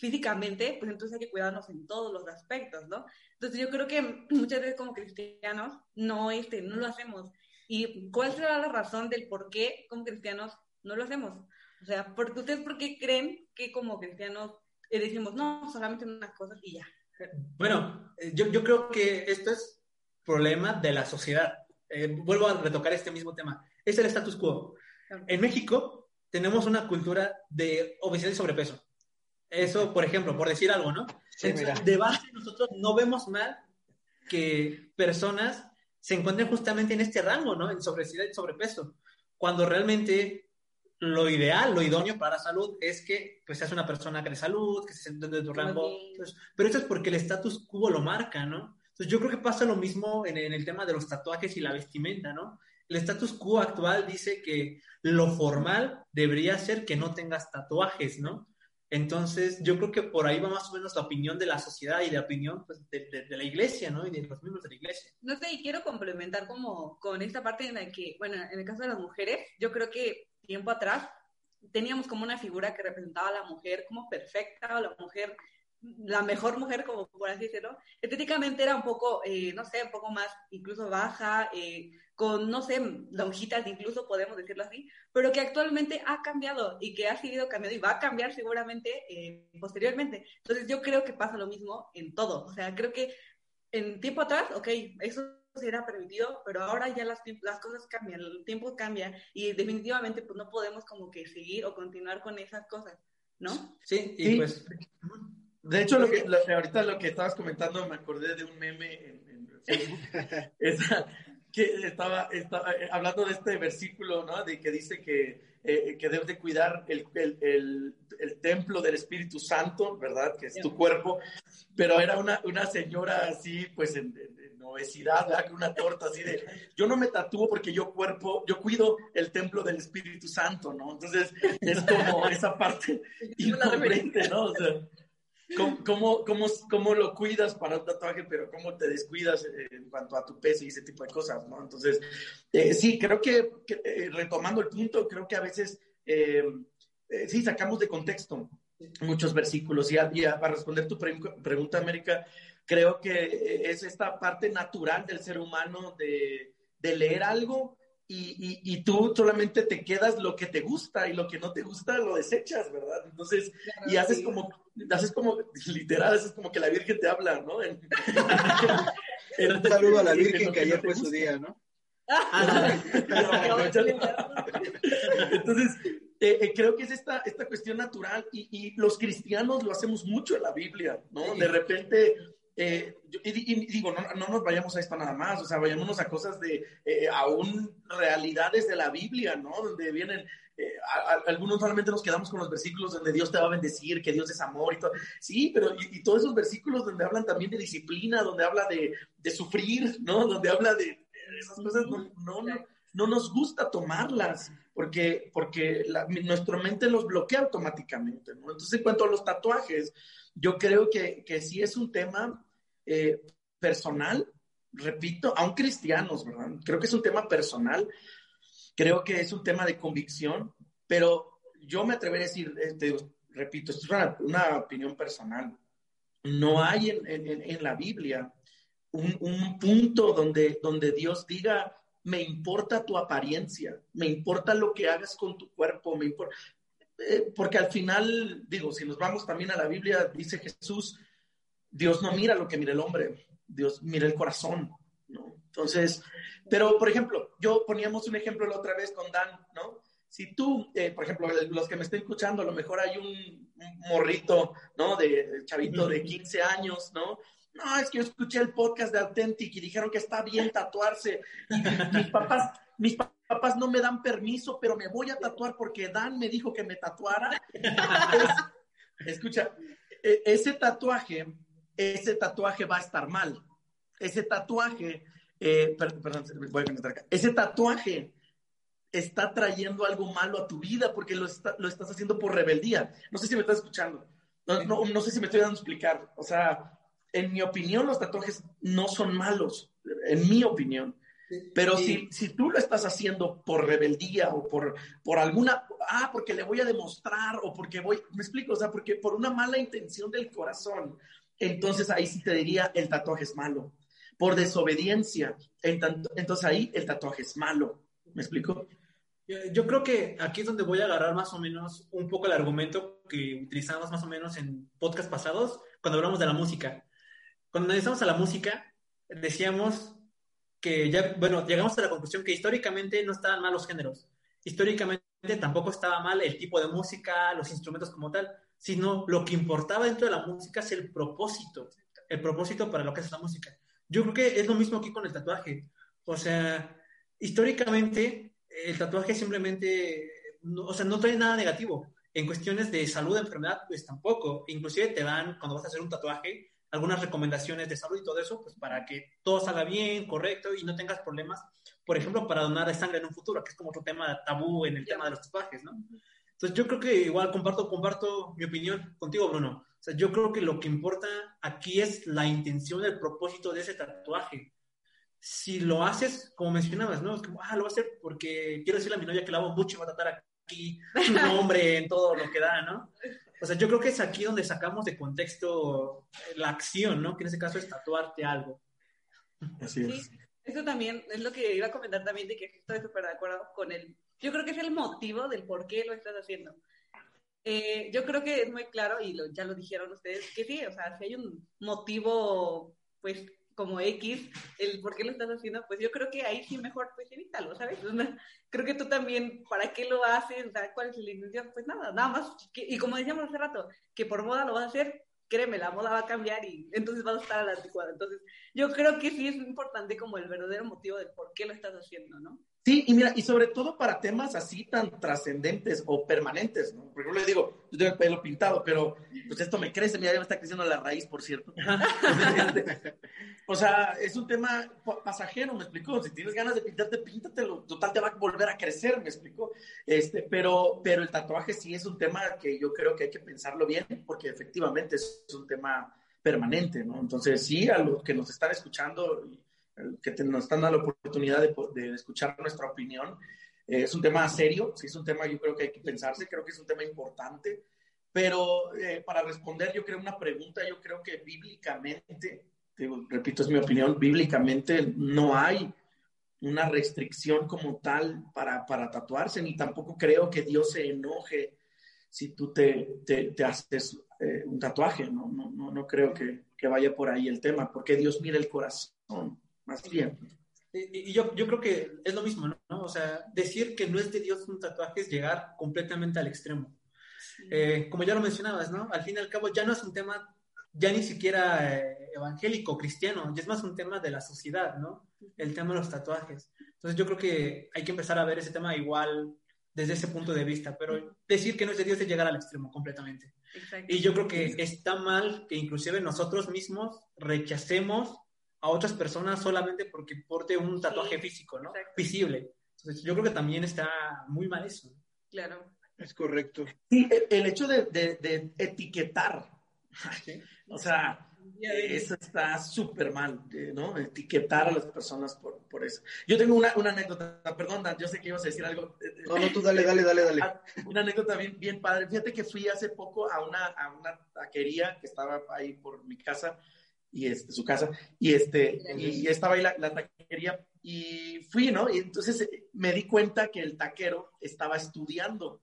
físicamente, pues entonces hay que cuidarnos en todos los aspectos, ¿no? Entonces yo creo que [clears throat] muchas veces como cristianos no, este, no lo hacemos. ¿Y cuál será la razón del por qué como cristianos no lo hacemos? O sea, porque ¿ustedes por qué creen que como cristianos eh, decimos, no, solamente unas cosas y ya? Bueno, eh, yo, yo creo que esto es problema de la sociedad. Eh, vuelvo a retocar este mismo tema. Es el status quo. En México tenemos una cultura de obesidad y sobrepeso. Eso, por ejemplo, por decir algo, ¿no? de base, nosotros no vemos mal que personas se encuentren justamente en este rango, ¿no? En obesidad y sobrepeso. Cuando realmente lo ideal, lo idóneo para la salud es que pues seas una persona que de salud, que se siente de tu rango. pero eso es porque el status quo lo marca, ¿no? Entonces yo creo que pasa lo mismo en, el tema de los tatuajes y la vestimenta, ¿no? El status quo actual dice que lo formal debería ser que no tengas tatuajes, ¿no? Entonces, yo creo que por ahí va más o menos la opinión de la sociedad y la opinión pues, de, la iglesia, ¿no? Y de los miembros de la iglesia. No sé, y quiero complementar como con esta parte en la que, bueno, en el caso de las mujeres, yo creo que tiempo atrás teníamos como una figura que representaba a la mujer como perfecta, o la mujer, la mejor mujer, como por así decirlo. Estéticamente era un poco, eh, no sé, un poco más incluso baja, eh, con, no sé, lonjitas incluso, podemos decirlo así, pero que actualmente ha cambiado y que ha seguido cambiando y va a cambiar seguramente eh, posteriormente. Entonces yo creo que pasa lo mismo en todo. O sea, creo que en tiempo atrás, ok, eso era permitido, pero ahora ya las, las cosas cambian, el tiempo cambia y definitivamente pues no podemos como que seguir o continuar con esas cosas, ¿no? Sí, y pues... De hecho, lo que, ahorita lo que estabas comentando me acordé de un meme en, Facebook. [laughs] que estaba, estaba, eh, hablando de este versículo, ¿no? De que dice que, eh, que debes de cuidar el, el, el, templo del Espíritu Santo, ¿verdad? Que es tu cuerpo. Pero era una, una señora así, pues en, obesidad, ¿verdad? una torta así de, yo no me tatúo porque yo cuerpo, yo cuido el templo del Espíritu Santo, ¿no? Entonces es como esa parte [laughs] incongruente, ¿no? O sea, ¿Cómo, cómo, cómo, lo cuidas para un tatuaje, pero cómo te descuidas eh, en cuanto a tu peso y ese tipo de cosas, ¿no? Entonces, eh, sí, creo que, eh, retomando el punto, creo que a veces sí sacamos de contexto muchos versículos y, para responder tu pregunta, América, creo que es esta parte natural del ser humano de, de leer algo y, y, tú solamente te quedas lo que te gusta y lo que no te gusta lo desechas, ¿verdad? Entonces, y haces como, haces como, [laughs] literal, haces como que la Virgen te habla, ¿no? [laughs] Un saludo a la Virgen que ayer fue su día, ¿no? Entonces, eh, eh, creo que es esta, esta cuestión natural y, y, los cristianos lo hacemos mucho en la Biblia, ¿no? De repente eh, y, digo, no, no, nos vayamos a esto nada más, o sea, vayámonos a cosas de, eh, aún realidades de la Biblia, ¿no? Donde vienen, eh, algunos solamente nos quedamos con los versículos donde Dios te va a bendecir, que Dios es amor y todo. Sí, pero y, todos esos versículos donde hablan también de disciplina, donde habla de, de sufrir, ¿no? Donde habla de esas cosas, no, no, no, nos gusta tomarlas porque, porque la, nuestra mente los bloquea automáticamente, ¿no? Entonces, en cuanto a los tatuajes, yo creo que, que sí es un tema eh, personal, repito, aún cristianos, ¿verdad? Creo que es un tema personal, creo que es un tema de convicción, pero yo me atrevería a decir, este, repito, esto es una, opinión personal. No hay en, la Biblia un, punto donde, donde Dios diga, me importa tu apariencia, me importa lo que hagas con tu cuerpo, me importa. Eh, porque al final, digo, si nos vamos también a la Biblia, dice Jesús, Dios no mira lo que mira el hombre, Dios mira el corazón, ¿no? Entonces, pero por ejemplo, yo poníamos un ejemplo la otra vez con Dan, ¿no? Si tú, eh, por ejemplo, los que me estén escuchando, a lo mejor hay un, morrito, ¿no? De, chavito de 15 años, ¿no? No, es que yo escuché el podcast de Authentic y dijeron que está bien tatuarse. Y mis papás, mis papás no me dan permiso, pero me voy a tatuar porque Dan me dijo que me tatuara. escucha, e, ese tatuaje ese tatuaje va a estar mal. Ese tatuaje, eh, perdón, voy a acá. Ese tatuaje está trayendo algo malo a tu vida porque lo, lo estás haciendo por rebeldía. No sé si me estás escuchando. No, no, sé si me estoy dando a explicar. O sea, en mi opinión, los tatuajes no son malos, en mi opinión. Pero si, si tú lo estás haciendo por rebeldía o por, por alguna, ah, porque le voy a demostrar o porque voy, me explico, o sea, porque por una mala intención del corazón, entonces ahí sí te diría el tatuaje es malo. Por desobediencia, entonces ahí el tatuaje es malo. ¿Me explico? Yo creo que aquí es donde voy a agarrar más o menos un poco el argumento que utilizamos más o menos en podcast pasados cuando hablamos de la música. Cuando analizamos a la música, decíamos que ya, bueno, llegamos a la conclusión que históricamente no estaban mal los géneros. Históricamente tampoco estaba mal el tipo de música, los instrumentos como tal, sino lo que importaba dentro de la música es el propósito, el propósito para lo que es la música. Yo creo que es lo mismo aquí con el tatuaje. O sea, históricamente el tatuaje simplemente, o sea, no trae nada negativo. En cuestiones de salud, enfermedad, pues tampoco. Inclusive te dan, cuando vas a hacer un tatuaje, algunas recomendaciones de salud y todo eso, pues para que todo salga bien, correcto y no tengas problemas, por ejemplo, para donar sangre en un futuro, que es como otro tema tabú en el tema de los tatuajes, ¿no? Entonces yo creo que igual comparto, comparto mi opinión contigo, Bruno. O sea, yo creo que lo que importa aquí es la intención, el propósito de ese tatuaje. Si lo haces, como mencionabas, ¿no? Es como, ah, lo voy a hacer porque quiero decirle a mi novia que la amo mucho y va a tatuar aquí su [laughs] nombre en todo lo que da, ¿no? O sea, yo creo que es aquí donde sacamos de contexto la acción, ¿no? Que en ese caso es tatuarte algo. Así es. Sí, eso también es lo que iba a comentar también de que estoy súper de acuerdo con el yo creo que es el motivo del por qué lo estás haciendo. Eh, yo creo que es muy claro, y ya lo dijeron ustedes, que sí, o sea, si hay un motivo, pues, como X, el por qué lo estás haciendo, pues yo creo que ahí sí mejor, pues, evítalo, ¿sabes? creo que tú también, ¿para qué lo haces? ¿Cuál es la intención? Pues nada, nada más. y como decíamos hace rato, que por moda lo vas a hacer, créeme, la moda va a cambiar y entonces vas a estar a la anticuada. Entonces, yo creo que sí es importante como el verdadero motivo de por qué lo estás haciendo, ¿no? Sí, y mira, y sobre todo para temas así tan trascendentes o permanentes, ¿no? Por ejemplo, le digo, yo tengo el pelo pintado, pero pues esto me crece, mira, ya me está creciendo la raíz, por cierto. [laughs] o sea, es un tema pasajero, me explicó. Si tienes ganas de pintarte, píntatelo. Total, te va a volver a crecer, me explicó. Este, pero, pero el tatuaje sí es un tema que yo creo que hay que pensarlo bien, porque efectivamente es un tema permanente, ¿no? Entonces, sí, a los que nos están escuchando que nos están dando la oportunidad de, escuchar nuestra opinión. Eh, es un tema serio, sí es un tema yo creo que hay que pensarse, creo que es un tema importante, pero eh, para responder yo creo una pregunta, yo creo que bíblicamente, repito, es mi opinión, bíblicamente no hay una restricción como tal para, para tatuarse, ni tampoco creo que Dios se enoje si tú te, te, haces eh, un tatuaje, ¿no? No, no, no creo que, que, vaya por ahí el tema, porque Dios mira el corazón más bien. Y, yo, yo creo que es lo mismo, ¿no? O sea, decir que no es de Dios un tatuaje es llegar completamente al extremo. Eh, como ya lo mencionabas, ¿no? Al fin y al cabo ya no es un tema ya ni siquiera eh, evangélico, cristiano, ya es más un tema de la sociedad, ¿no? El tema de los tatuajes. Entonces yo creo que hay que empezar a ver ese tema igual desde ese punto de vista, pero decir que no es de Dios es llegar al extremo completamente. Y yo creo que está mal que inclusive nosotros mismos rechacemos a otras personas solamente porque porte un tatuaje físico, ¿no? Visible. Entonces, yo creo que también está muy mal eso. Claro. Es correcto. Sí, el hecho de, de, etiquetar, o sea, eso está súper mal, eh, ¿no? Etiquetar a las personas por, por eso. Yo tengo una, una, anécdota, perdón, Dan, yo sé que ibas a decir algo. No, no, tú dale, dale, dale, dale. [laughs] Una anécdota bien, bien padre. Fíjate que fui hace poco a una, a una taquería que estaba ahí por mi casa y este, su casa, y, este, y, estaba ahí la, la, taquería, y fui, ¿no? Y entonces me di cuenta que el taquero estaba estudiando,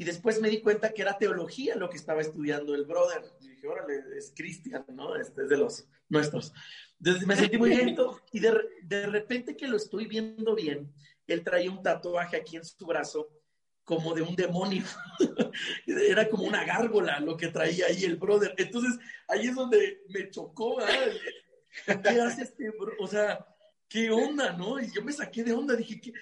y después me di cuenta que era teología lo que estaba estudiando el brother, y dije, órale, es cristian, ¿no? Este es de los nuestros. Entonces me sentí muy bien, [laughs] y de, de repente que lo estoy viendo bien, él traía un tatuaje aquí en su brazo, como de un demonio. [laughs] Era como una gárgola lo que traía ahí el brother. Entonces, ahí es donde me chocó. ¿Qué hace este bro? O sea, ¿qué onda, no? Y yo me saqué de onda, dije, ¿qué?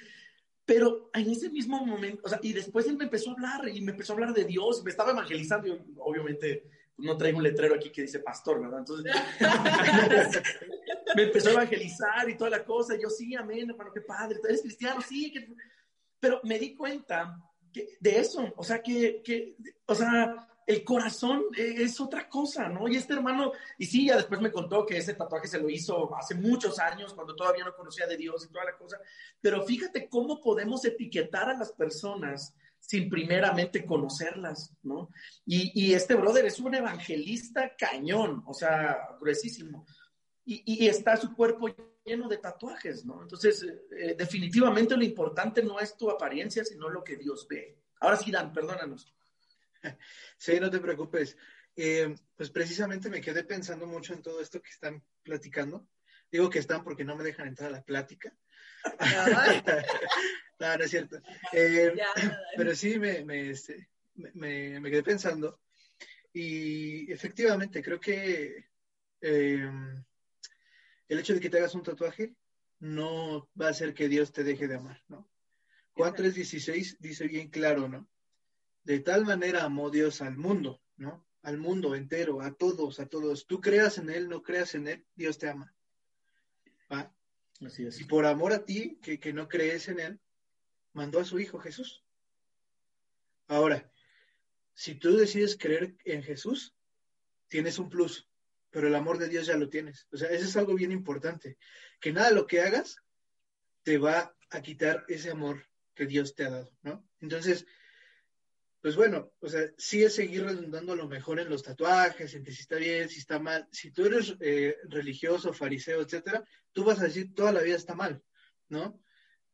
Pero en ese mismo momento, o sea, y después él me empezó a hablar y me empezó a hablar de Dios, me estaba evangelizando. Yo, obviamente, no traigo un letrero aquí que dice pastor, ¿verdad? Entonces, [laughs] me empezó a evangelizar y toda la cosa. Yo, sí, amén, hermano, qué padre. ¿Eres cristiano? Sí. Pero me di cuenta de eso, o sea, que, que, o sea, el corazón es otra cosa, ¿no? Y este hermano, y sí, ya después me contó que ese tatuaje se lo hizo hace muchos años, cuando todavía no conocía de Dios y toda la cosa, pero fíjate cómo podemos etiquetar a las personas sin primeramente conocerlas, ¿no? Y, este brother es un evangelista cañón, o sea, gruesísimo, y, está su cuerpo lleno de tatuajes, ¿no? Entonces, eh, definitivamente lo importante no es tu apariencia, sino lo que Dios ve. Ahora sí, Dan, perdónanos. [laughs] Sí, no te preocupes. Eh, pues precisamente me quedé pensando mucho en todo esto que están platicando. Digo que están porque no me dejan entrar a la plática. [laughs] no, no es cierto. Eh, pero sí me, me, este, me, me, quedé pensando. Y efectivamente, creo que el hecho de que te hagas un tatuaje no va a hacer que Dios te deje de amar, ¿no? Juan 3:16 dice bien claro, ¿no? De tal manera amó Dios al mundo, ¿no? Al mundo entero, a todos, a todos. Tú creas en Él, no creas en Él, Dios te ama. ¿Va? Así es. Y por amor a ti, que, que no crees en Él, mandó a su Hijo Jesús. Ahora, si tú decides creer en Jesús, tienes un plus pero el amor de Dios ya lo tienes. O sea, eso es algo bien importante, que nada de lo que hagas te va a quitar ese amor que Dios te ha dado, ¿no? Entonces, pues bueno, o sea, sí es seguir redundando a lo mejor en los tatuajes, en que si está bien, si está mal. Si tú eres eh, religioso, fariseo, etcétera, tú vas a decir toda la vida está mal, ¿no?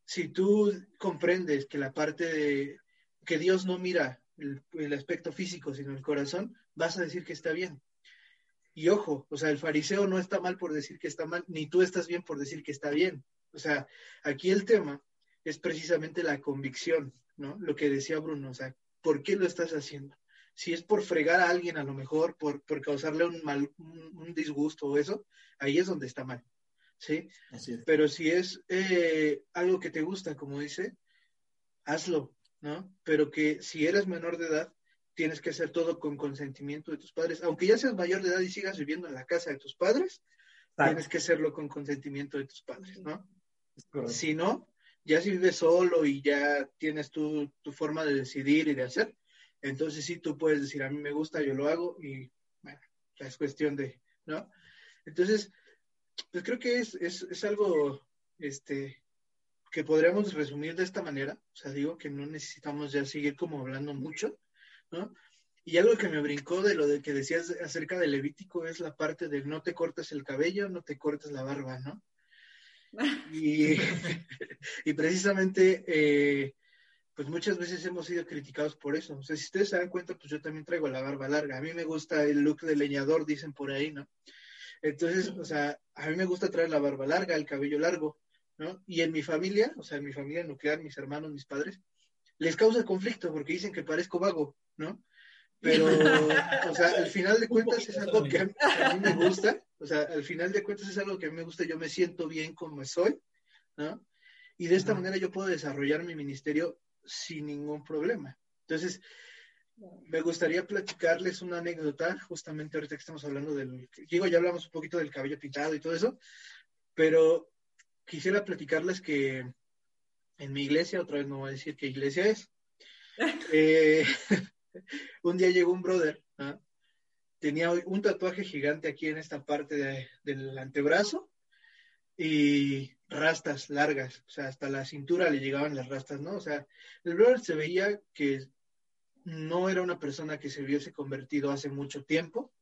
Si tú comprendes que la parte de que Dios no mira el aspecto físico, sino el corazón, vas a decir que está bien. Y ojo, o sea, el fariseo no está mal por decir que está mal, ni tú estás bien por decir que está bien. O sea, aquí el tema es precisamente la convicción, ¿no? Lo que decía Bruno, o sea, ¿por qué lo estás haciendo? Si es por fregar a alguien, a lo mejor, por, por causarle un, mal, un, disgusto o eso, ahí es donde está mal. ¿sí? Pero si es eh, algo que te gusta, como dice, hazlo, ¿no? Pero que si eres menor de edad, tienes que hacer todo con consentimiento de tus padres. Aunque ya seas mayor de edad y sigas viviendo en la casa de tus padres, tienes que hacerlo con consentimiento de tus padres, ¿no? Si no, ya si vives solo y ya tienes tu, tu forma de decidir y de hacer, entonces sí tú puedes decir, a mí me gusta, yo lo hago y bueno, es cuestión de, ¿no? Entonces, pues creo que es, es, es algo, este, que podríamos resumir de esta manera, o sea, digo que no necesitamos ya seguir como hablando mucho, ¿no? Y algo que me brincó de lo de que decías acerca del Levítico es la parte de no te cortes el cabello, no te cortes la barba, ¿no? Y, [laughs] y precisamente, eh, pues muchas veces hemos sido criticados por eso. O sea, si ustedes se dan cuenta, pues yo también traigo la barba larga. A mí me gusta el look de leñador, dicen por ahí, ¿no? Entonces, o sea, a mí me gusta traer la barba larga, el cabello largo, ¿no? Y en mi familia, o sea, en mi familia nuclear, mis hermanos, mis padres, les causa conflicto porque dicen que parezco vago, ¿no? Pero, [laughs] o sea, al final de cuentas es algo que a mí me gusta, o sea, al final de cuentas es algo que a mí me gusta, yo me siento bien como soy, ¿no? Y de esta manera yo puedo desarrollar mi ministerio sin ningún problema. Entonces, me gustaría platicarles una anécdota, justamente ahorita que estamos hablando del, digo, ya hablamos un poquito del cabello pintado y todo eso, pero quisiera platicarles que en mi iglesia, otra vez no voy a decir qué iglesia es, [laughs] eh, [laughs] un día llegó un brother, tenía un tatuaje gigante aquí en esta parte del antebrazo y rastas largas, o sea, hasta la cintura le llegaban las rastas, ¿no? O sea, el brother se veía que no era una persona que se hubiese convertido hace mucho tiempo,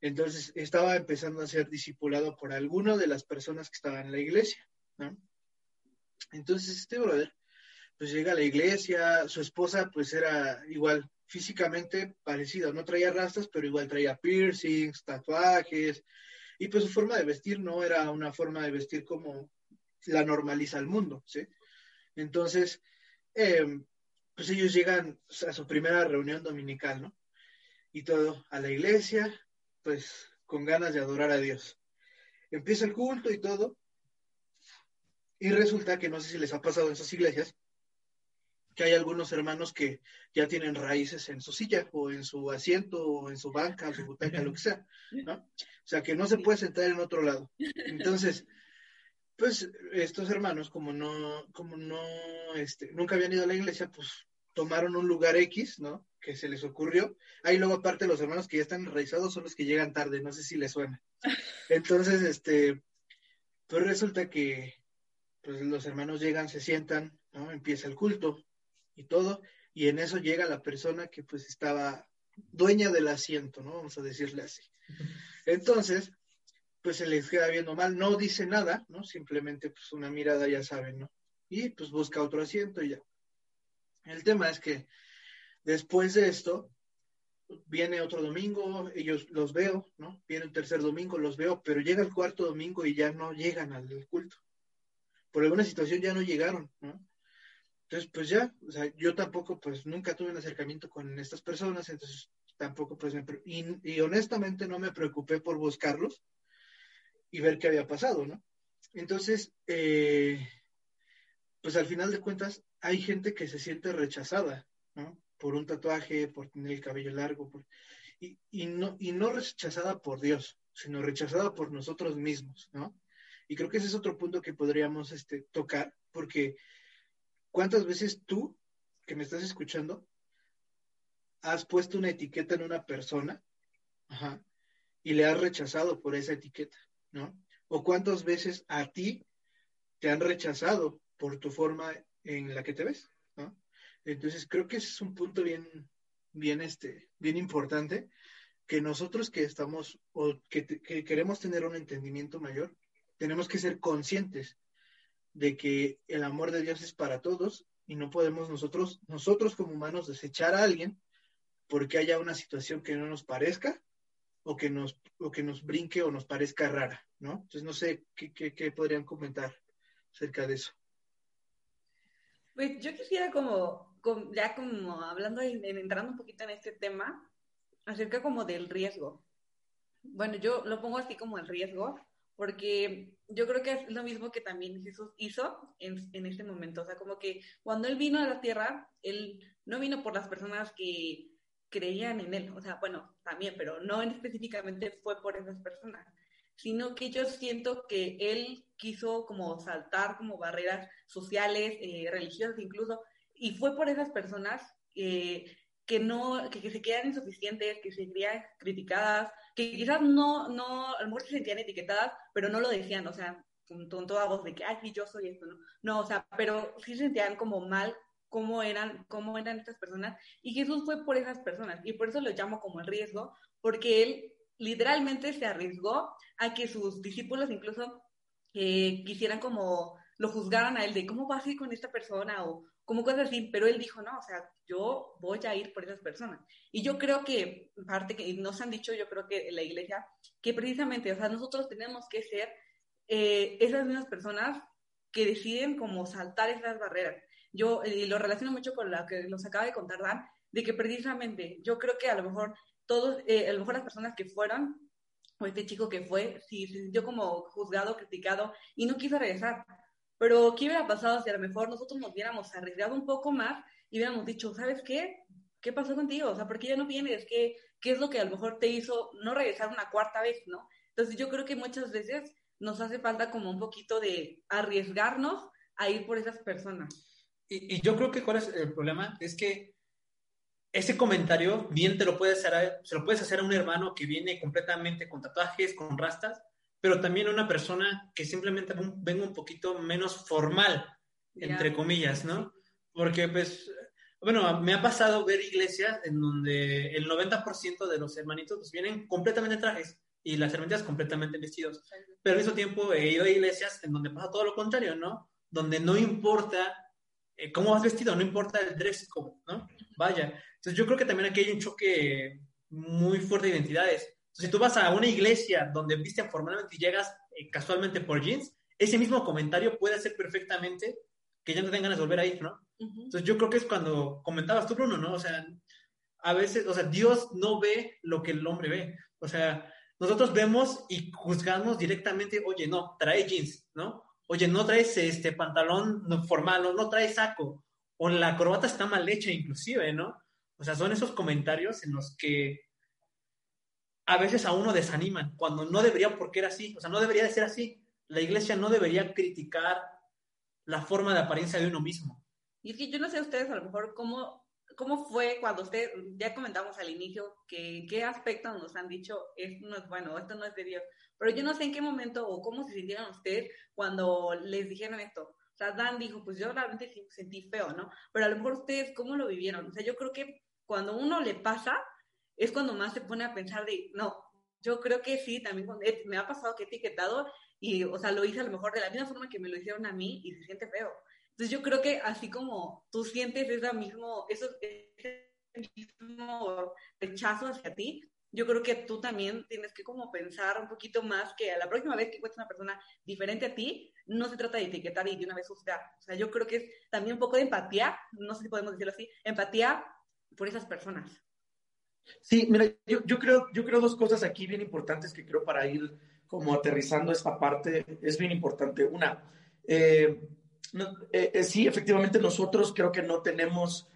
entonces estaba empezando a ser discipulado por alguna de las personas que estaban en la iglesia, ¿no? Entonces este brother, pues llega a la iglesia, su esposa pues era igual físicamente parecida, no traía rastas, pero igual traía piercings, tatuajes, y pues su forma de vestir no era una forma de vestir como la normaliza el mundo, ¿sí? Entonces, eh, pues ellos llegan a su primera reunión dominical, ¿no? Y todo, a la iglesia, pues con ganas de adorar a Dios. Empieza el culto y todo, y resulta que no sé si les ha pasado en esas iglesias, que hay algunos hermanos que ya tienen raíces en su silla o en su asiento o en su banca su butaca, lo que sea, ¿no? O sea, que no se puede sentar en otro lado. [laughs] Entonces, pues estos hermanos, como no, como no, este, nunca habían ido a la iglesia, pues tomaron un lugar X, ¿no? Que se les ocurrió. Ahí luego aparte los hermanos que ya están enraizados son los que llegan tarde, no sé si les suena. [laughs] Entonces, este, pues resulta que pues los hermanos llegan, se sientan, ¿no? Empieza el culto, y todo, y en eso llega la persona que pues estaba dueña del asiento, ¿no? Vamos a decirle así. Entonces, pues se les queda viendo mal, no dice nada, ¿no? Simplemente pues una mirada, ya saben, ¿no? Y pues busca otro asiento y ya. El tema es que después de esto, viene otro domingo, ellos los veo, ¿no? Viene un tercer domingo, los veo, pero llega el cuarto domingo y ya no llegan al culto. Por alguna situación ya no llegaron, ¿no? Entonces, pues ya, o sea, yo tampoco, pues nunca tuve un acercamiento con estas personas, entonces tampoco, pues, y, honestamente no me preocupé por buscarlos y ver qué había pasado, ¿no? Entonces, eh, pues al final de cuentas, hay gente que se siente rechazada, ¿no? Por un tatuaje, por tener el cabello largo, y, y, no, y no rechazada por Dios, sino rechazada por nosotros mismos, ¿no? Y creo que ese es otro punto que podríamos este, tocar, porque ¿Cuántas veces tú, que me estás escuchando, has puesto una etiqueta en una persona y le has rechazado por esa etiqueta, ¿no? O cuántas veces a ti te han rechazado por tu forma en la que te ves, ¿no? Entonces creo que ese es un punto bien, bien, este, bien importante que nosotros que estamos o que, que queremos tener un entendimiento mayor, tenemos que ser conscientes de que el amor de Dios es para todos y no podemos nosotros, nosotros como humanos, desechar a alguien porque haya una situación que no nos parezca o que nos, o que nos brinque o nos parezca rara, ¿no? Entonces no sé qué, qué, podrían comentar acerca de eso. Pues yo quisiera como ya como hablando, entrando un poquito en este tema, acerca como del riesgo. Bueno, yo lo pongo así como el riesgo, porque yo creo que es lo mismo que también Jesús hizo en, este momento. O sea, como que cuando Él vino a la tierra, Él no vino por las personas que creían en Él. O sea, bueno, también, pero no específicamente fue por esas personas, sino que yo siento que Él quiso como saltar como barreras sociales, eh, religiosas incluso, y fue por esas personas eh, que no, que, se quedan insuficientes, que se creían criticadas, que quizás no, no, a lo se sentían etiquetadas, pero no lo decían, o sea, con, toda voz de que, ay, sí, yo soy esto, ¿no? No, o sea, pero sí se sentían como mal cómo eran, cómo eran estas personas, y Jesús fue por esas personas, y por eso lo llamo como el riesgo, porque él literalmente se arriesgó a que sus discípulos incluso eh, quisieran como lo juzgaran a él de cómo vas a ir con esta persona o como cosas así, pero él dijo, no, o sea, yo voy a ir por esas personas. Y yo creo que, parte que nos han dicho, yo creo que en la iglesia, que precisamente, o sea, nosotros tenemos que ser eh, esas mismas personas que deciden como saltar esas barreras. Yo lo relaciono mucho con lo que nos acaba de contar Dan, de que precisamente yo creo que a lo mejor todos, eh, a lo mejor las personas que fueron, o este chico que fue, si se sintió como juzgado, criticado y no quiso regresar. Pero, ¿qué hubiera pasado si a lo mejor nosotros nos hubiéramos arriesgado un poco más y hubiéramos dicho, ¿sabes qué? ¿Qué pasó contigo? O sea, ¿por qué ya no vienes? ¿Qué, ¿Qué es lo que a lo mejor te hizo no regresar una cuarta vez, no? Entonces, yo creo que muchas veces nos hace falta como un poquito de arriesgarnos a ir por esas personas. Y, y yo creo que cuál es el problema es que ese comentario bien te lo puedes hacer, se lo puedes hacer a un hermano que viene completamente con tatuajes, con rastas, pero también a una persona que simplemente venga un poquito menos formal, entre comillas, ¿no? Porque, pues, bueno, me ha pasado ver iglesias en donde el 90% de los hermanitos pues, vienen completamente en trajes y las hermanitas completamente vestidos. Pero al mismo tiempo he ido a iglesias en donde pasa todo lo contrario, ¿no? Donde no importa eh, cómo vas vestido, no importa el dress code, ¿no? Vaya. Entonces yo creo que también aquí hay un choque muy fuerte de identidades. Si tú vas a una iglesia donde viste formalmente y llegas eh, casualmente por jeans, ese mismo comentario puede hacer perfectamente que ya no tengan ganas de volver a ir, ¿no? Entonces yo creo que es cuando comentabas tú, Bruno, ¿no? O sea, a veces, o sea, Dios no ve lo que el hombre ve. O sea, nosotros vemos y juzgamos directamente, oye, no, trae jeans, ¿no? Oye, no traes este pantalón formal, no, no traes saco, o la corbata está mal hecha inclusive, ¿no? O sea, son esos comentarios en los que a veces a uno desaniman, cuando no debería porque era así, o sea, no debería de ser así. La iglesia no debería criticar la forma de apariencia de uno mismo. Y es que yo no sé ustedes a lo mejor cómo, cómo fue cuando usted, ya comentamos al inicio, que qué aspecto nos han dicho, esto no es bueno, esto no es de Dios, pero yo no sé en qué momento o cómo se sintieron ustedes cuando les dijeron esto. O sea, Dan dijo, pues yo realmente sentí feo, ¿no? Pero a lo mejor ustedes, ¿cómo lo vivieron? O sea, yo creo que cuando uno le pasa, es cuando más se pone a pensar de, no, yo creo que sí, también me ha pasado que he etiquetado y, o sea, lo hice a lo mejor de la misma forma que me lo hicieron a mí y se siente feo. Entonces yo creo que así como tú sientes mismo, eso, ese mismo rechazo hacia ti, yo creo que tú también tienes que como pensar un poquito más que a la próxima vez que encuentres una persona diferente a ti, no se trata de etiquetar y de una vez juzgar. O sea, yo creo que es también un poco de empatía, no sé si podemos decirlo así, empatía por esas personas. Sí, mira, yo, yo, creo, yo creo dos cosas aquí bien importantes que creo para ir como aterrizando esta parte es bien importante. Una, eh, eh, eh, sí, efectivamente nosotros creo que no tenemos,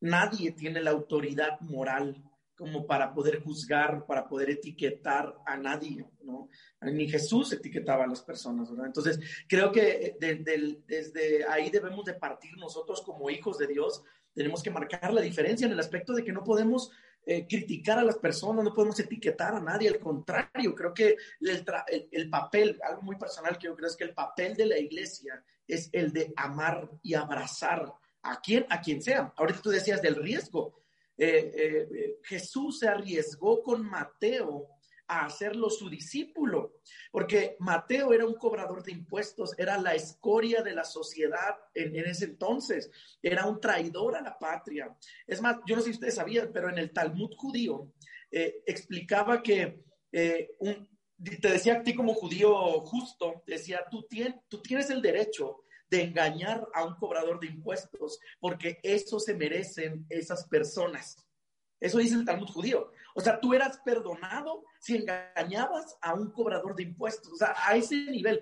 nadie tiene la autoridad moral como para poder juzgar, para poder etiquetar a nadie, ¿no? Ni Jesús etiquetaba a las personas, ¿verdad? Entonces, creo que desde ahí debemos de partir nosotros como hijos de Dios tenemos que marcar la diferencia en el aspecto de que no podemos eh, criticar a las personas, no podemos etiquetar a nadie, al contrario, creo que el, papel, algo muy personal que yo creo es que el papel de la iglesia es el de amar y abrazar a quien, a quien sea. Ahorita tú decías del riesgo. Eh, eh, Jesús se arriesgó con Mateo a hacerlo su discípulo, porque Mateo era un cobrador de impuestos, era la escoria de la sociedad en, ese entonces, era un traidor a la patria. Es más, yo no sé si ustedes sabían, pero en el Talmud judío eh, explicaba que eh, un, te decía a ti como judío justo, decía, tú, tú tienes el derecho de engañar a un cobrador de impuestos, porque eso se merecen esas personas. Eso dice el Talmud judío. O sea, tú eras perdonado si engañabas a un cobrador de impuestos. O sea, a ese nivel.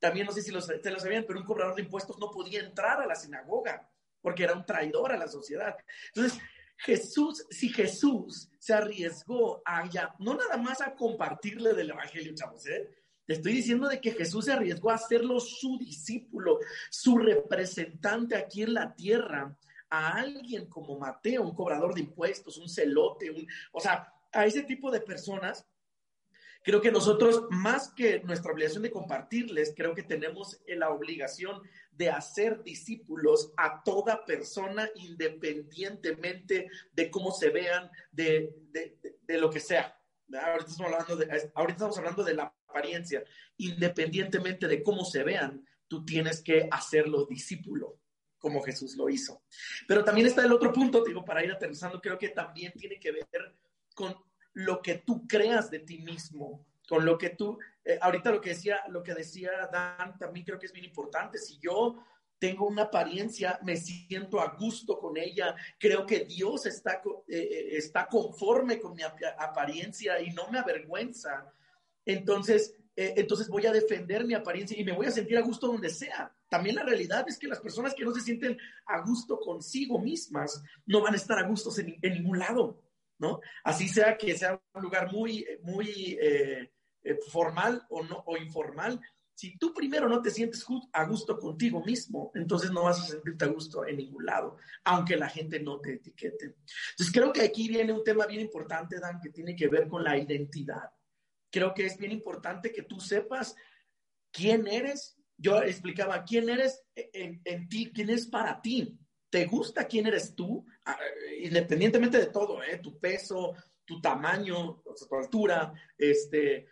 También no sé si lo, te lo sabían, pero un cobrador de impuestos no podía entrar a la sinagoga porque era un traidor a la sociedad. Entonces, Jesús, si Jesús se arriesgó a ya, no nada más a compartirle del Evangelio, chavos, ¿eh? Te estoy diciendo de que Jesús se arriesgó a hacerlo su discípulo, su representante aquí en la tierra, a alguien como Mateo, un cobrador de impuestos, un celote, un, o sea, a ese tipo de personas Creo que nosotros, más que nuestra obligación de compartirles, creo que tenemos la obligación de hacer discípulos a toda persona independientemente de cómo se vean, de, lo que sea. Ahorita estamos, hablando de, ahorita estamos hablando de la apariencia. Independientemente de cómo se vean, tú tienes que hacerlo discípulo como Jesús lo hizo. Pero también está el otro punto, digo, para ir aterrizando, creo que también tiene que ver con lo que tú creas de ti mismo, con lo que tú, eh, ahorita lo que decía, lo que decía Dan, también creo que es bien importante. Si yo tengo una apariencia, me siento a gusto con ella, creo que Dios está, eh, eh, está conforme con mi apariencia y no me avergüenza, entonces, entonces voy a defender mi apariencia y me voy a sentir a gusto donde sea. También la realidad es que las personas que no se sienten a gusto consigo mismas no van a estar a gusto en ningún lado. ¿No? Así sea que sea un lugar muy, muy eh, eh, formal o, no, o informal. Si tú primero no te sientes a gusto contigo mismo, entonces no vas a sentirte a gusto en ningún lado, aunque la gente no te etiquete. Entonces creo que aquí viene un tema bien importante, Dan, que tiene que ver con la identidad. Creo que es bien importante que tú sepas quién eres. Yo explicaba quién eres en, en ti, quién es para ti. ¿Te gusta quién eres tú? Independientemente de todo, ¿eh? tu peso, tu tamaño, tu altura, este,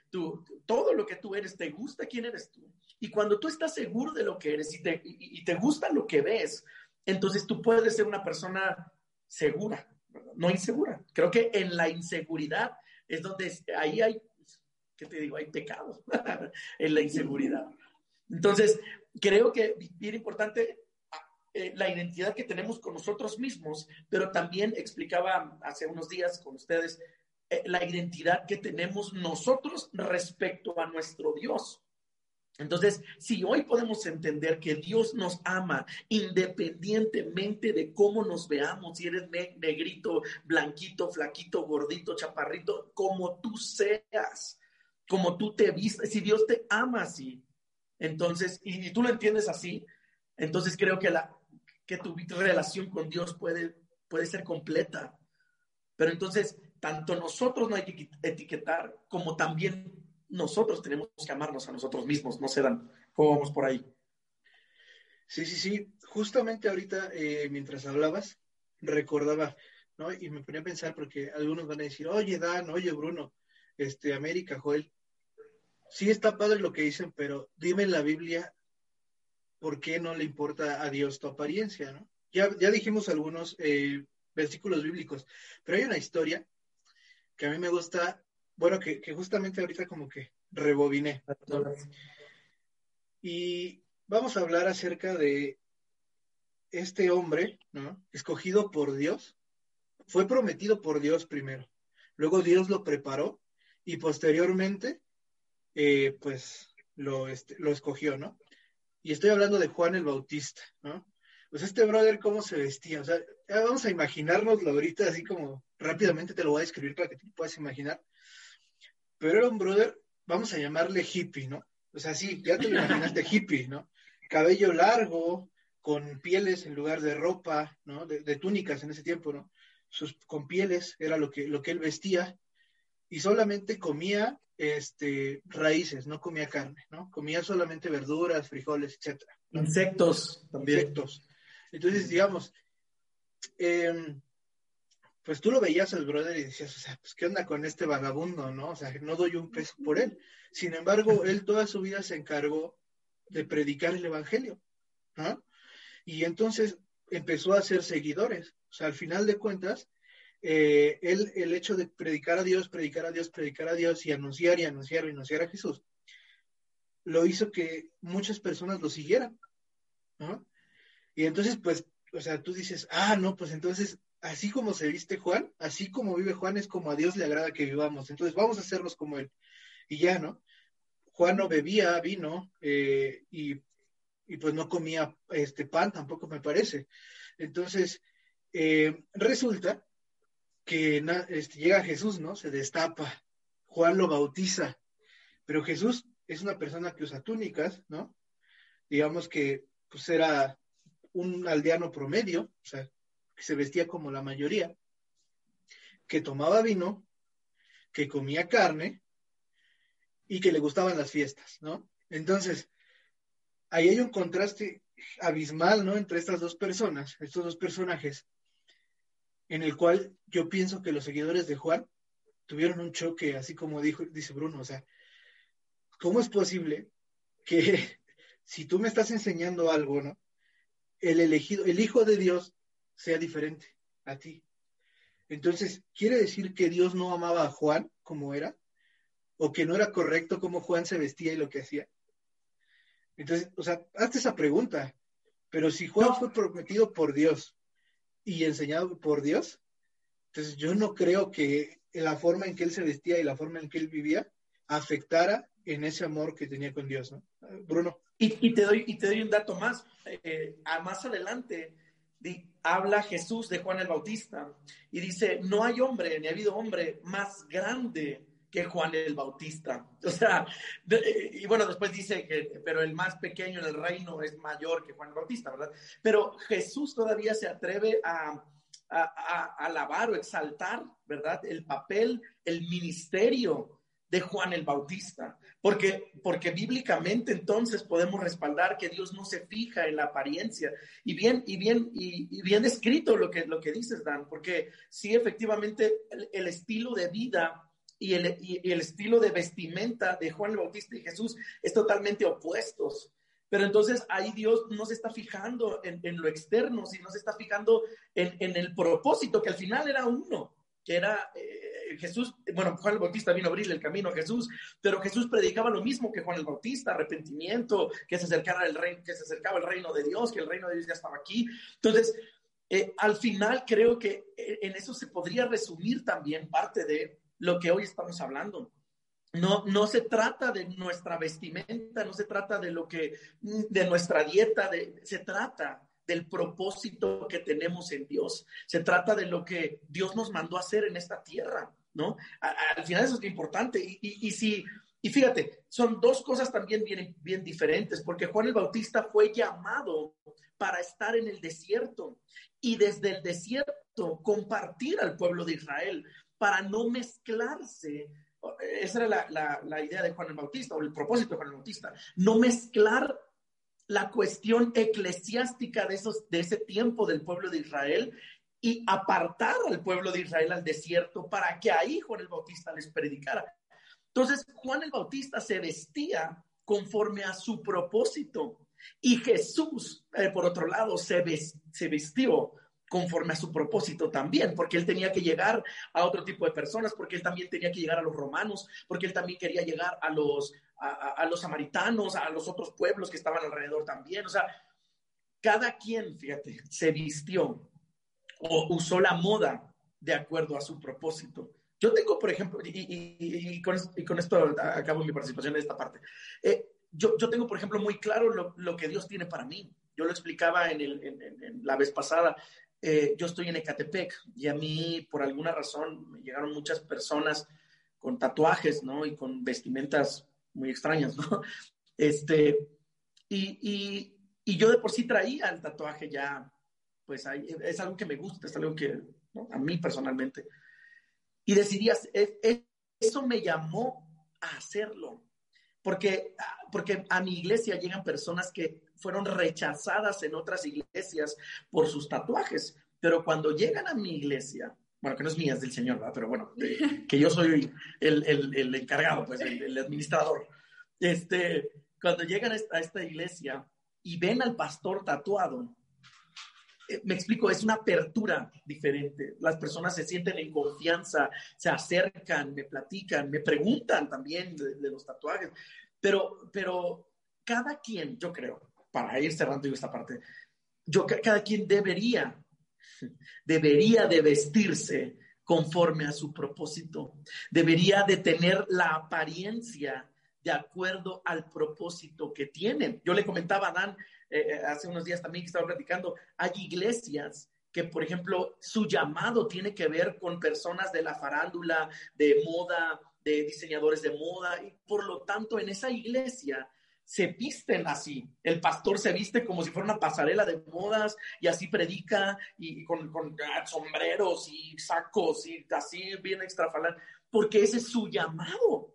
todo lo que tú eres, ¿te gusta quién eres tú? Y cuando tú estás seguro de lo que eres y te, y te gusta lo que ves, entonces tú puedes ser una persona segura, no insegura. Creo que en la inseguridad es donde ahí hay, ¿qué te digo? Hay pecado [laughs] en la inseguridad. Entonces, creo que bien importante eh, la identidad que tenemos con nosotros mismos, pero también explicaba hace unos días con ustedes eh, la identidad que tenemos nosotros respecto a nuestro Dios. Entonces, si hoy podemos entender que Dios nos ama independientemente de cómo nos veamos, si eres negrito, blanquito, flaquito, gordito, chaparrito, como tú seas, como tú te vistes, si Dios te ama así, entonces, y, y tú lo entiendes así, entonces creo que la, que tu relación con Dios puede, puede ser completa. Pero entonces, tanto nosotros no hay que etiquetar, como también nosotros tenemos que amarnos a nosotros mismos, no se dan. ¿Cómo vamos por ahí? Sí, sí, sí. Justamente ahorita, eh, mientras hablabas, recordaba, ¿no? Y me ponía a pensar porque algunos van a decir, oye, Dan, oye, Bruno, este, América, Joel. Sí está padre lo que dicen, pero dime en la Biblia ¿por qué no le importa a Dios tu apariencia? ¿no? Ya, ya dijimos algunos eh, versículos bíblicos, pero hay una historia que a mí me gusta, bueno, que, justamente ahorita como que rebobiné. Y vamos a hablar acerca de este hombre, ¿no? Escogido por Dios, fue prometido por Dios primero, luego Dios lo preparó y posteriormente, eh, pues, lo, este, lo escogió, ¿no? Y estoy hablando de Juan el Bautista, ¿no? Pues este brother, ¿cómo se vestía? O sea, vamos a imaginárnoslo ahorita, así como rápidamente te lo voy a describir para que te puedas imaginar. Pero era un brother, vamos a llamarle hippie, ¿no? O sea, sí, ya te lo imaginaste [laughs] hippie, ¿no? Cabello largo, con pieles en lugar de ropa, ¿no? De, de, túnicas en ese tiempo, ¿no? Sus, con pieles era lo que, lo que él vestía y solamente comía este, raíces, no comía carne, ¿no? Comía solamente verduras, frijoles, etcétera. Insectos también. Insectos. Entonces, digamos, em, pues tú lo veías al brother y decías, o sea, pues qué onda con este vagabundo, ¿no? O sea, no doy un peso por él. Sin embargo, él toda su vida se encargó de predicar el evangelio, ¿no? Y entonces empezó a hacer seguidores. O sea, al final de cuentas, eh, el hecho de predicar a Dios, predicar a Dios, predicar a Dios y anunciar y anunciar y anunciar a Jesús, lo hizo que muchas personas lo siguieran. Y entonces, pues, o sea, tú dices, ah, no, pues entonces, así como se viste Juan, así como vive Juan, es como a Dios le agrada que vivamos. Entonces, vamos a hacernos como él. Y ya, ¿no? Juan no bebía vino eh, y, y, pues no comía este pan, tampoco me parece. Entonces, eh, resulta que este, llega Jesús, ¿no? Se destapa, Juan lo bautiza, pero Jesús es una persona que usa túnicas, ¿no? Digamos que pues era un aldeano promedio, o sea, que se vestía como la mayoría, que tomaba vino, que comía carne y que le gustaban las fiestas, ¿no? Entonces, ahí hay un contraste abismal, ¿no? Entre estas dos personas, estos dos personajes, en el cual yo pienso que los seguidores de Juan tuvieron un choque, así como dijo, dice Bruno, o sea, ¿cómo es posible que [laughs] si tú me estás enseñando algo, ¿no? El elegido, el Hijo de Dios sea diferente a ti. Entonces, ¿quiere decir que Dios no amaba a Juan como era? ¿O que no era correcto como Juan se vestía y lo que hacía? Entonces, o sea, hazte esa pregunta. Pero si Juan fue prometido por Dios y enseñado por Dios. Entonces yo no creo que la forma en que él se vestía y la forma en que él vivía afectara en ese amor que tenía con Dios, ¿no? Bruno. Y, te, doy, y te doy un dato más. Eh, más adelante habla Jesús de Juan el Bautista y dice, no hay hombre, ni ha habido hombre más grande que Juan el Bautista. [laughs] O sea, y bueno, después dice que, pero el más pequeño en el reino es mayor que Juan el Bautista, ¿verdad? Pero Jesús todavía se atreve a, a, alabar o exaltar, ¿verdad? El papel, el ministerio de Juan el Bautista. Porque, porque bíblicamente entonces podemos respaldar que Dios no se fija en la apariencia. Y bien, y bien, y, bien escrito lo que, lo que dices, Dan, porque sí, efectivamente, el estilo de vida y el, estilo de vestimenta de Juan el Bautista y Jesús es totalmente opuestos. Pero entonces ahí Dios no se está fijando en, lo externo, sino se está fijando en, el propósito, que al final era uno, que era eh, Jesús, bueno, Juan el Bautista vino a abrirle el camino a Jesús, pero Jesús predicaba lo mismo que Juan el Bautista, arrepentimiento, que se acercara el reino, que se acercaba el reino de Dios, que el reino de Dios ya estaba aquí. Entonces, eh, al final creo que eh, en eso se podría resumir también parte de lo que hoy estamos hablando. No, no se trata de nuestra vestimenta, no se trata de lo que, de nuestra dieta, de, se trata del propósito que tenemos en Dios. Se trata de lo que Dios nos mandó a hacer en esta tierra, ¿no? al final eso es importante. Y, y, y, si, y fíjate, son dos cosas también bien, bien diferentes, porque Juan el Bautista fue llamado para estar en el desierto y desde el desierto compartir al pueblo de Israel para no mezclarse. Esa era la, idea de Juan el Bautista, o el propósito de Juan el Bautista, no mezclar la cuestión eclesiástica de, esos, de ese tiempo del pueblo de Israel y apartar al pueblo de Israel al desierto para que ahí Juan el Bautista les predicara. Entonces, Juan el Bautista se vestía conforme a su propósito y Jesús, eh, por otro lado, se, se vestió conforme a su propósito también, porque él tenía que llegar a otro tipo de personas, porque él también tenía que llegar a los romanos, porque él también quería llegar a los, a, los samaritanos, a los otros pueblos que estaban alrededor también. O sea, cada quien, fíjate, se vistió o usó la moda de acuerdo a su propósito. Yo tengo, por ejemplo, y, con, esto acabo mi participación en esta parte, eh, yo, yo, tengo, por ejemplo, muy claro lo, lo, que Dios tiene para mí. Yo lo explicaba en, el, en la vez pasada. Eh, yo estoy en Ecatepec y a mí, por alguna razón, me llegaron muchas personas con tatuajes, ¿no? Y con vestimentas muy extrañas, ¿no? [laughs] Este, y, y, yo de por sí traía el tatuaje ya, pues es algo que me gusta, es algo que, ¿no? A mí personalmente. Y decidí, eso me llamó a hacerlo, porque, porque a mi iglesia llegan personas que fueron rechazadas en otras iglesias por sus tatuajes, pero cuando llegan a mi iglesia, bueno, que no es mía, es del Señor, ¿verdad? pero bueno, [laughs] que yo soy el, el, el encargado, pues el, administrador. Este, cuando llegan a esta, a esta iglesia y ven al pastor tatuado, me explico, es una apertura diferente. Las personas se sienten en confianza, se acercan, me platican, me preguntan también de, de los tatuajes, pero, pero cada quien, yo creo, para ir cerrando esta parte, yo cada quien debería, [laughs] debería de vestirse conforme a su propósito, debería de tener la apariencia de acuerdo al propósito que tienen. Yo le comentaba a Dan eh, eh, hace unos días también que estaba platicando, hay iglesias que, por ejemplo, su llamado tiene que ver con personas de la farándula, de moda, de diseñadores de moda, y por lo tanto en esa iglesia se visten así. El pastor se viste como si fuera una pasarela de modas y así predica y, con, con ah, sombreros y sacos y así bien extrafalar, porque ese es su llamado.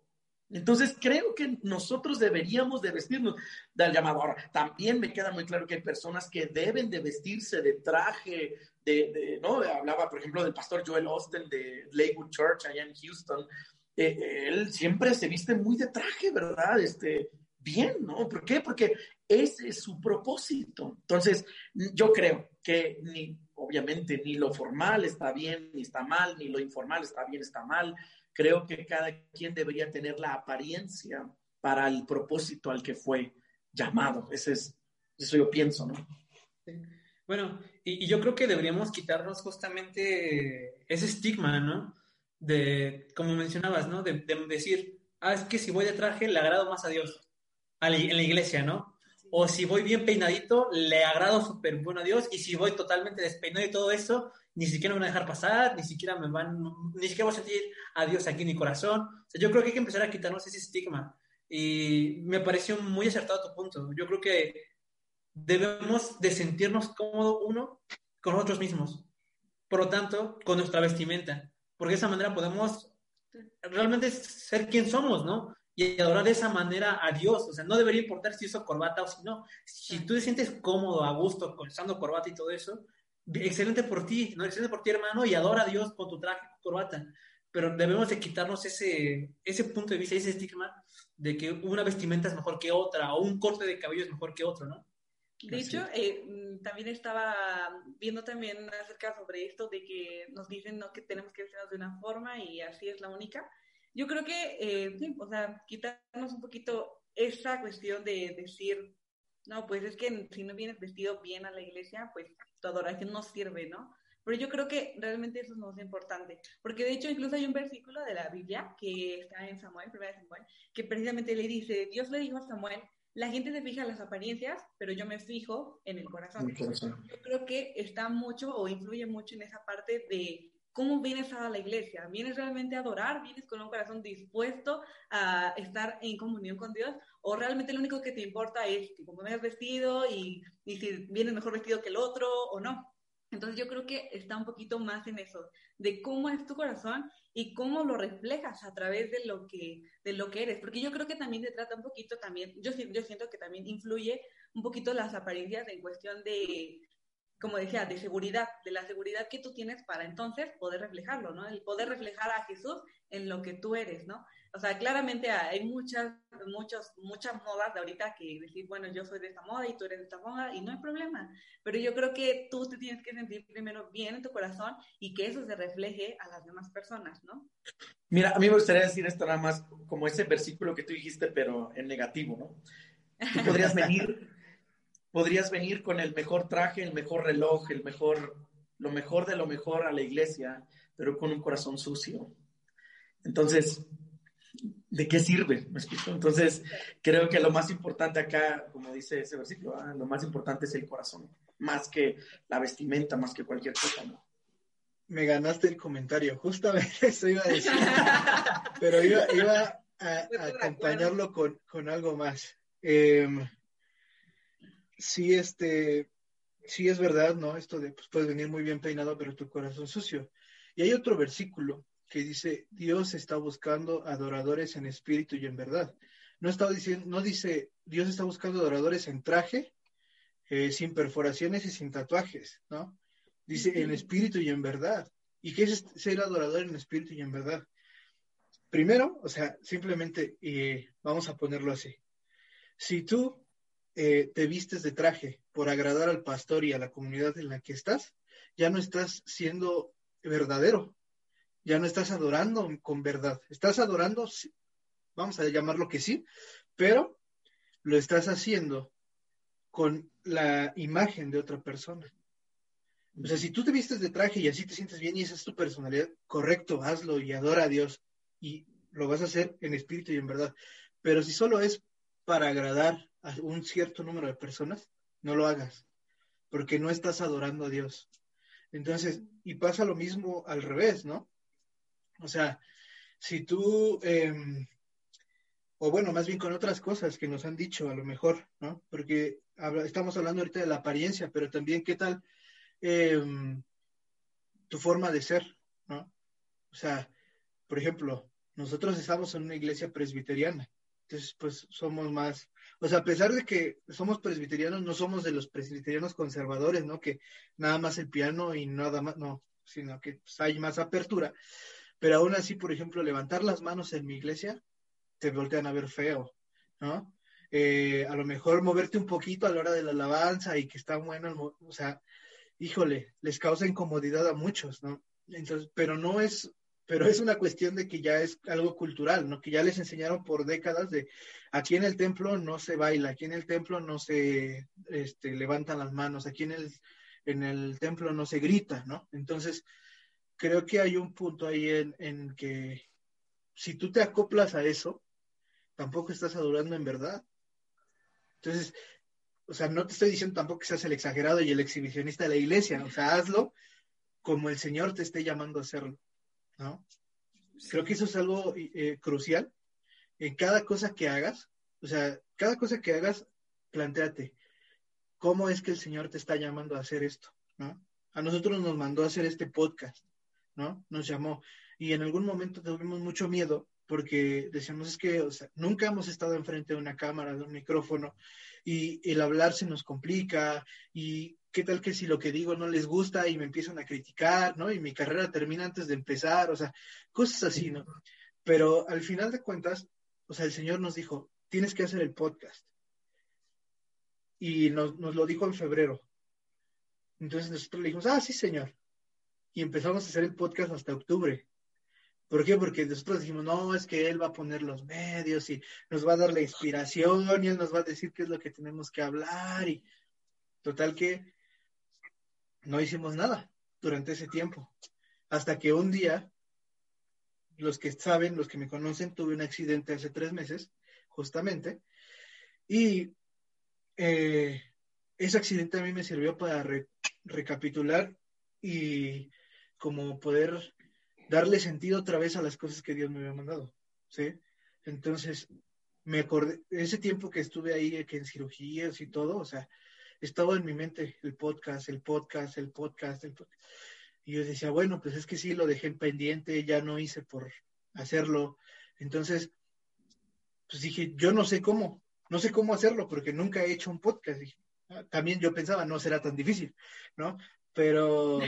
Entonces creo que nosotros deberíamos de vestirnos del llamado. Ahora, también me queda muy claro que hay personas que deben de vestirse de traje, de, ¿no? Hablaba, por ejemplo, del pastor Joel Austin de Lakewood Church allá en Houston. Eh, él siempre se viste muy de traje, ¿verdad? Este, bien, ¿no? ¿Por qué? Porque ese es su propósito. Entonces, yo creo que ni, obviamente, ni lo formal está bien, ni está mal, ni lo informal está bien, está mal creo que cada quien debería tener la apariencia para el propósito al que fue llamado. Ese es, eso yo pienso, ¿no? Bueno, y, yo creo que deberíamos quitarnos justamente ese estigma, ¿no? De, como mencionabas, ¿no? De, decir, ah, es que si voy de traje le agrado más a Dios, en la iglesia, ¿no? O si voy bien peinadito, le agrado súper bueno a Dios, y si voy totalmente despeinado y todo eso, ni siquiera me van a dejar pasar, ni siquiera me van, ni siquiera voy a sentir a Dios aquí en mi corazón. O sea, yo creo que hay que empezar a quitarnos ese estigma. Y me pareció muy acertado tu punto. Yo creo que debemos de sentirnos cómodos uno con nosotros mismos. Por lo tanto, con nuestra vestimenta. Porque de esa manera podemos realmente ser quien somos, ¿no? Y adorar de esa manera a Dios. O sea, no debería importar si uso corbata o si no. Si tú te sientes cómodo, a gusto, usando corbata y todo eso, excelente por ti, ¿no? Excelente por ti, hermano, y adora a Dios con tu traje, tu corbata. Pero debemos de quitarnos ese, ese punto de vista, ese estigma de que una vestimenta es mejor que otra o un corte de cabello es mejor que otro, ¿no? De hecho, eh, mm, también estaba viendo también acerca sobre esto de que nos dicen ¿no? que tenemos que vestirnos de una forma y así es la única. Yo creo que, eh, sí, o sea, quitarnos un poquito esa cuestión de decir, no, pues es que si no vienes vestido bien a la iglesia, pues tu adoración no sirve, ¿no? Pero yo creo que realmente eso es importante, porque de hecho incluso hay un versículo de la Biblia que está en Samuel, primera Samuel, que precisamente le dice, Dios le dijo a Samuel, la gente se fija en las apariencias, pero yo me fijo en el corazón. Yo creo que está mucho o influye mucho en esa parte de cómo vienes a la iglesia. ¿Vienes realmente a adorar? ¿Vienes con un corazón dispuesto a estar en comunión con Dios? ¿O realmente lo único que te importa es que como vengas vestido y, y si vienes mejor vestido que el otro o no? Entonces yo creo que está un poquito más en eso, de cómo es tu corazón y cómo lo reflejas a través de lo que, de lo que eres. Porque yo creo que también se trata un poquito también, yo, yo siento que también influye un poquito las apariencias en cuestión de, como decía, de seguridad, de la seguridad que tú tienes para entonces poder reflejarlo, ¿no? El poder reflejar a Jesús en lo que tú eres, ¿no? O sea, claramente hay muchas, muchas, muchas modas de ahorita que decir, bueno, yo soy de esta moda y tú eres de esta moda y no hay problema. Pero yo creo que tú te tienes que sentir primero bien en tu corazón y que eso se refleje a las demás personas, ¿no? Mira, a mí me gustaría decir esto nada más como ese versículo que tú dijiste, pero en negativo, ¿no? Tú podrías venir podrías venir con el mejor traje, el mejor reloj, el mejor, lo mejor de lo mejor a la iglesia, pero con un corazón sucio. Entonces, ¿de qué sirve? ¿Me explico? Entonces, creo que lo más importante acá, como dice ese versículo, ah, lo más importante es el corazón, más que la vestimenta, más que cualquier cosa, ¿no? Me ganaste el comentario, justamente [laughs] eso iba a decir, pero iba, a, acompañarlo con, con, algo más. Eh, sí, este, sí es verdad, ¿no? Esto de, pues puedes venir muy bien peinado, pero tu corazón sucio. Y hay otro versículo que dice, Dios está buscando adoradores en espíritu y en verdad. No está diciendo, no dice, Dios está buscando adoradores en traje, eh, sin perforaciones y sin tatuajes, ¿no? Dice en espíritu y en verdad. ¿Y qué es ser adorador en espíritu y en verdad? Primero, o sea, simplemente eh, vamos a ponerlo así. Si tú eh, te vistes de traje por agradar al pastor y a la comunidad en la que estás, ya no estás siendo verdadero, ya no estás adorando con verdad, estás adorando, vamos a llamarlo que sí, pero lo estás haciendo con la imagen de otra persona. O sea, si tú te vistes de traje y así te sientes bien y esa es tu personalidad, correcto, hazlo y adora a Dios y lo vas a hacer en espíritu y en verdad. Pero si solo es para agradar a un cierto número de personas, no lo hagas, porque no estás adorando a Dios. Entonces, y pasa lo mismo al revés, ¿no? O sea, si tú, em, o bueno, más bien con otras cosas que nos han dicho a lo mejor, ¿no? Porque estamos hablando ahorita de la apariencia, pero también qué tal em, tu forma de ser, ¿no? O sea, por ejemplo, nosotros estamos en una iglesia presbiteriana, entonces pues somos más, o sea, a pesar de que somos presbiterianos, no somos de los presbiterianos conservadores, ¿no? Que nada más el piano y nada más, no, sino que pues, hay más apertura. Pero aún así, por ejemplo, levantar las manos en mi iglesia, te voltean a ver feo, ¿no? Eh, a lo mejor moverte un poquito a la hora de la alabanza y que está bueno, o sea, híjole, les causa incomodidad a muchos, ¿no? Entonces, pero no es, pero es una cuestión de que ya es algo cultural, ¿no? Que ya les enseñaron por décadas de aquí en el templo no se baila, aquí en el templo no se este, levantan las manos, aquí en el, en el templo no se grita, ¿no? Entonces, creo que hay un punto ahí en, en que si tú te acoplas a eso, tampoco estás adorando en verdad. Entonces, o sea, no te estoy diciendo tampoco que seas el exagerado y el exhibicionista de la iglesia, o sea, hazlo como el Señor te esté llamando a hacerlo, ¿no? Creo que eso es algo eh, crucial en cada cosa que hagas, o sea, cada cosa que hagas, planteate, ¿cómo es que el Señor te está llamando a hacer esto, ¿no? A nosotros nos mandó a hacer este podcast, ¿no? Nos llamó. Y en algún momento tuvimos mucho miedo porque decíamos es que o sea, nunca hemos estado enfrente de una cámara, de un micrófono, y el hablar se nos complica, y qué tal que si lo que digo no les gusta y me empiezan a criticar, ¿no? Y mi carrera termina antes de empezar, o sea, cosas así, ¿no? Pero al final de cuentas, o sea, el Señor nos dijo, tienes que hacer el podcast. Y nos, nos lo dijo en febrero. Entonces nosotros le dijimos, ah, sí, Señor y empezamos a hacer el podcast hasta octubre. ¿Por qué? Porque nosotros dijimos, no, es que él va a poner los medios y nos va a dar la inspiración y él nos va a decir qué es lo que tenemos que hablar. Y total que no hicimos nada durante ese tiempo. Hasta que un día, los que saben, los que me conocen, tuve un accidente hace tres meses, justamente. Y eh, ese accidente a mí me sirvió para recapitular y como poder darle sentido otra vez a las cosas que Dios me había mandado, ¿sí? Entonces, me acordé, ese tiempo que estuve ahí, que en cirugías y todo, o sea, estaba en mi mente el podcast, el podcast, el podcast, el podcast. Y yo decía, bueno, pues es que sí, lo dejé en pendiente, ya no hice por hacerlo. Entonces, pues dije, yo no sé cómo, no sé cómo hacerlo, porque nunca he hecho un podcast. Ah, también yo pensaba, no será tan difícil, ¿no? Pero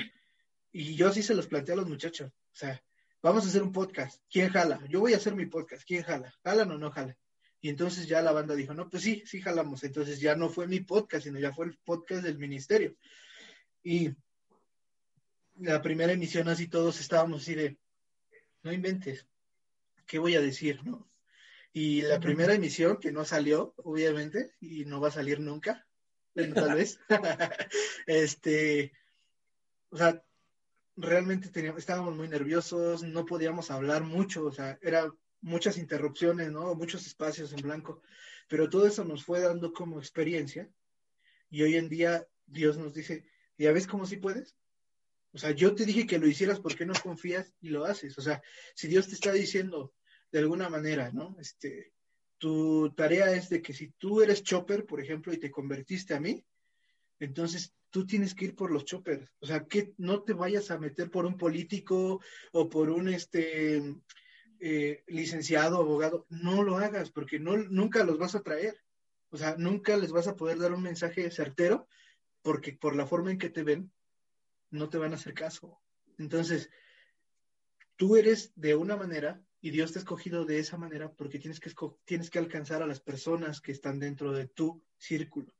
y yo sí se los planteé a los muchachos. O sea, vamos a hacer un podcast. ¿Quién jala? Yo voy a hacer mi podcast. ¿Quién jala? ¿Jalan o no jalan? Y entonces ya la banda dijo, no, pues sí, sí jalamos. Entonces ya no fue mi podcast, sino ya fue el podcast del ministerio. Y la primera emisión así todos estábamos así de, no inventes, ¿qué voy a decir? ¿no? Y la primera emisión que no salió, obviamente, y no va a salir nunca, tal vez, [laughs] este, o sea, realmente teníamos, estábamos muy nerviosos, no podíamos hablar mucho, o sea, era muchas interrupciones, ¿no? Muchos espacios en blanco, pero todo eso nos fue dando como experiencia y hoy en día Dios nos dice, ¿ya ves cómo sí puedes? O sea, yo te dije que lo hicieras porque no confías y lo haces. O sea, si Dios te está diciendo de alguna manera, ¿no? Este, tu tarea es de que si tú eres chopper, por ejemplo, y te convertiste a mí, entonces tú tienes que ir por los choppers. O sea, que no te vayas a meter por un político o por un este eh, licenciado, abogado. No lo hagas porque no, nunca los vas a traer. O sea, nunca les vas a poder dar un mensaje certero porque por la forma en que te ven, no te van a hacer caso. Entonces, tú eres de una manera y Dios te ha escogido de esa manera porque tienes que, tienes que alcanzar a las personas que están dentro de tu círculo.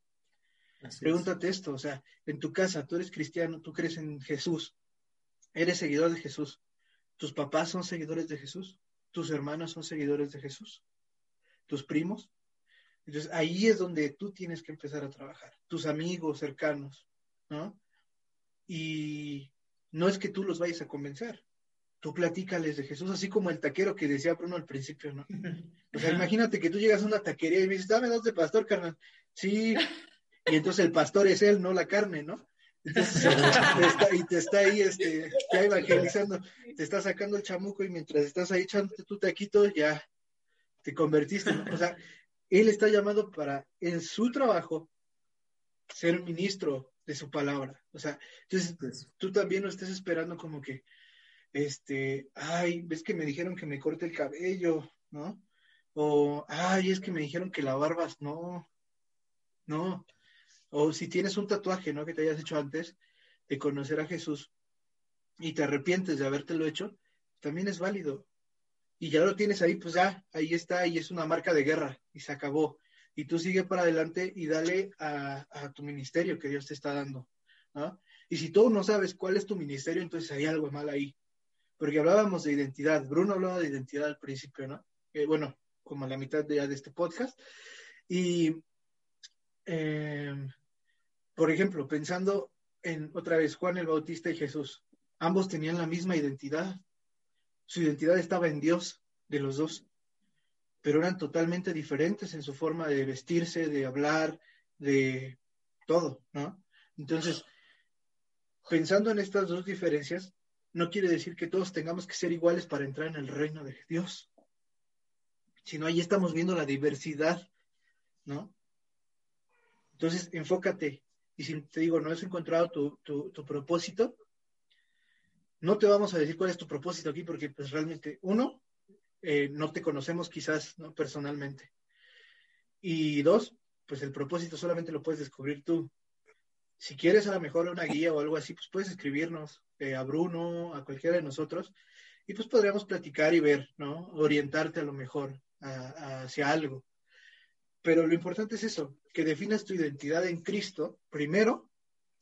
Pregúntate esto, o sea, en tu casa, tú eres cristiano, tú crees en Jesús, eres seguidor de Jesús, tus papás son seguidores de Jesús, tus hermanos son seguidores de Jesús, tus primos. Entonces ahí es donde tú tienes que empezar a trabajar, tus amigos cercanos, ¿no? Y no es que tú los vayas a convencer, tú platícales de Jesús, así como el taquero que decía Bruno al principio, ¿no? O sea, imagínate que tú llegas a una taquería y me dices, dame dos de pastor, carnal. Sí, y entonces el pastor es él, no la carne, ¿no? Entonces, y te está ahí, [laughs] este, ya evangelizando, te está sacando el chamuco y mientras estás ahí echándote tu taquito, ya te convertiste. ¿no? O sea, él está llamado para, en su trabajo, ser ministro de su palabra. O sea, entonces tú también no estés esperando como que, este, ay, ves que me dijeron que me corte el cabello, ¿no? O, ay, es que me dijeron que la barbas, no, no. O si tienes un tatuaje, ¿no? Que te hayas hecho antes de conocer a Jesús y te arrepientes de habértelo hecho, también es válido. Y ya lo tienes ahí, pues ya, ahí está, y es una marca de guerra, y se acabó. Y tú sigue para adelante y dale a, tu ministerio que Dios te está dando, ¿no? Y si tú no sabes cuál es tu ministerio, entonces hay algo mal ahí. Porque hablábamos de identidad, Bruno hablaba de identidad al principio, ¿no? Eh, bueno, como a la mitad de, de este podcast. Y eh, por ejemplo, pensando en otra vez Juan el Bautista y Jesús, ambos tenían la misma identidad. Su identidad estaba en Dios de los dos, pero eran totalmente diferentes en su forma de vestirse, de hablar, de todo, ¿no? Entonces, pensando en estas dos diferencias, no quiere decir que todos tengamos que ser iguales para entrar en el reino de Dios, sino ahí estamos viendo la diversidad, ¿no? Entonces, enfócate y si te digo, no has encontrado tu, propósito, no te vamos a decir cuál es tu propósito aquí, porque pues realmente, uno, eh, no te conocemos quizás ¿no? personalmente. Y dos, pues el propósito solamente lo puedes descubrir tú. Si quieres a lo mejor una guía o algo así, pues puedes escribirnos eh, a Bruno, a cualquiera de nosotros, y pues podríamos platicar y ver, ¿no? Orientarte a lo mejor hacia algo. Pero lo importante es eso, que definas tu identidad en Cristo primero,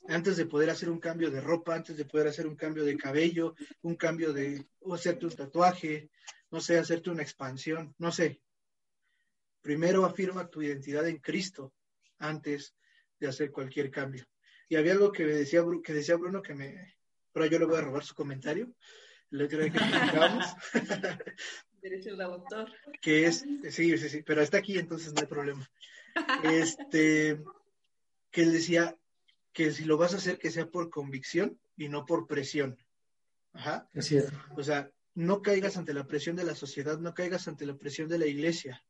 antes de poder hacer un cambio de ropa, antes de poder hacer un cambio de cabello, un cambio de, o hacerte un tatuaje, no sé, hacerte una expansión, no sé. Primero afirma tu identidad en Cristo antes de hacer cualquier cambio. Y había algo que decía, que decía Bruno que me, pero yo le voy a robar su comentario. El otro día que [laughs] Derecho de autor. Que es, sí, sí, sí, pero está aquí, entonces no hay problema. Este, que él decía que si lo vas a hacer, que sea por convicción y no por presión. Ajá. Así es. O sea, no caigas ante la presión de la sociedad, no caigas ante la presión de la iglesia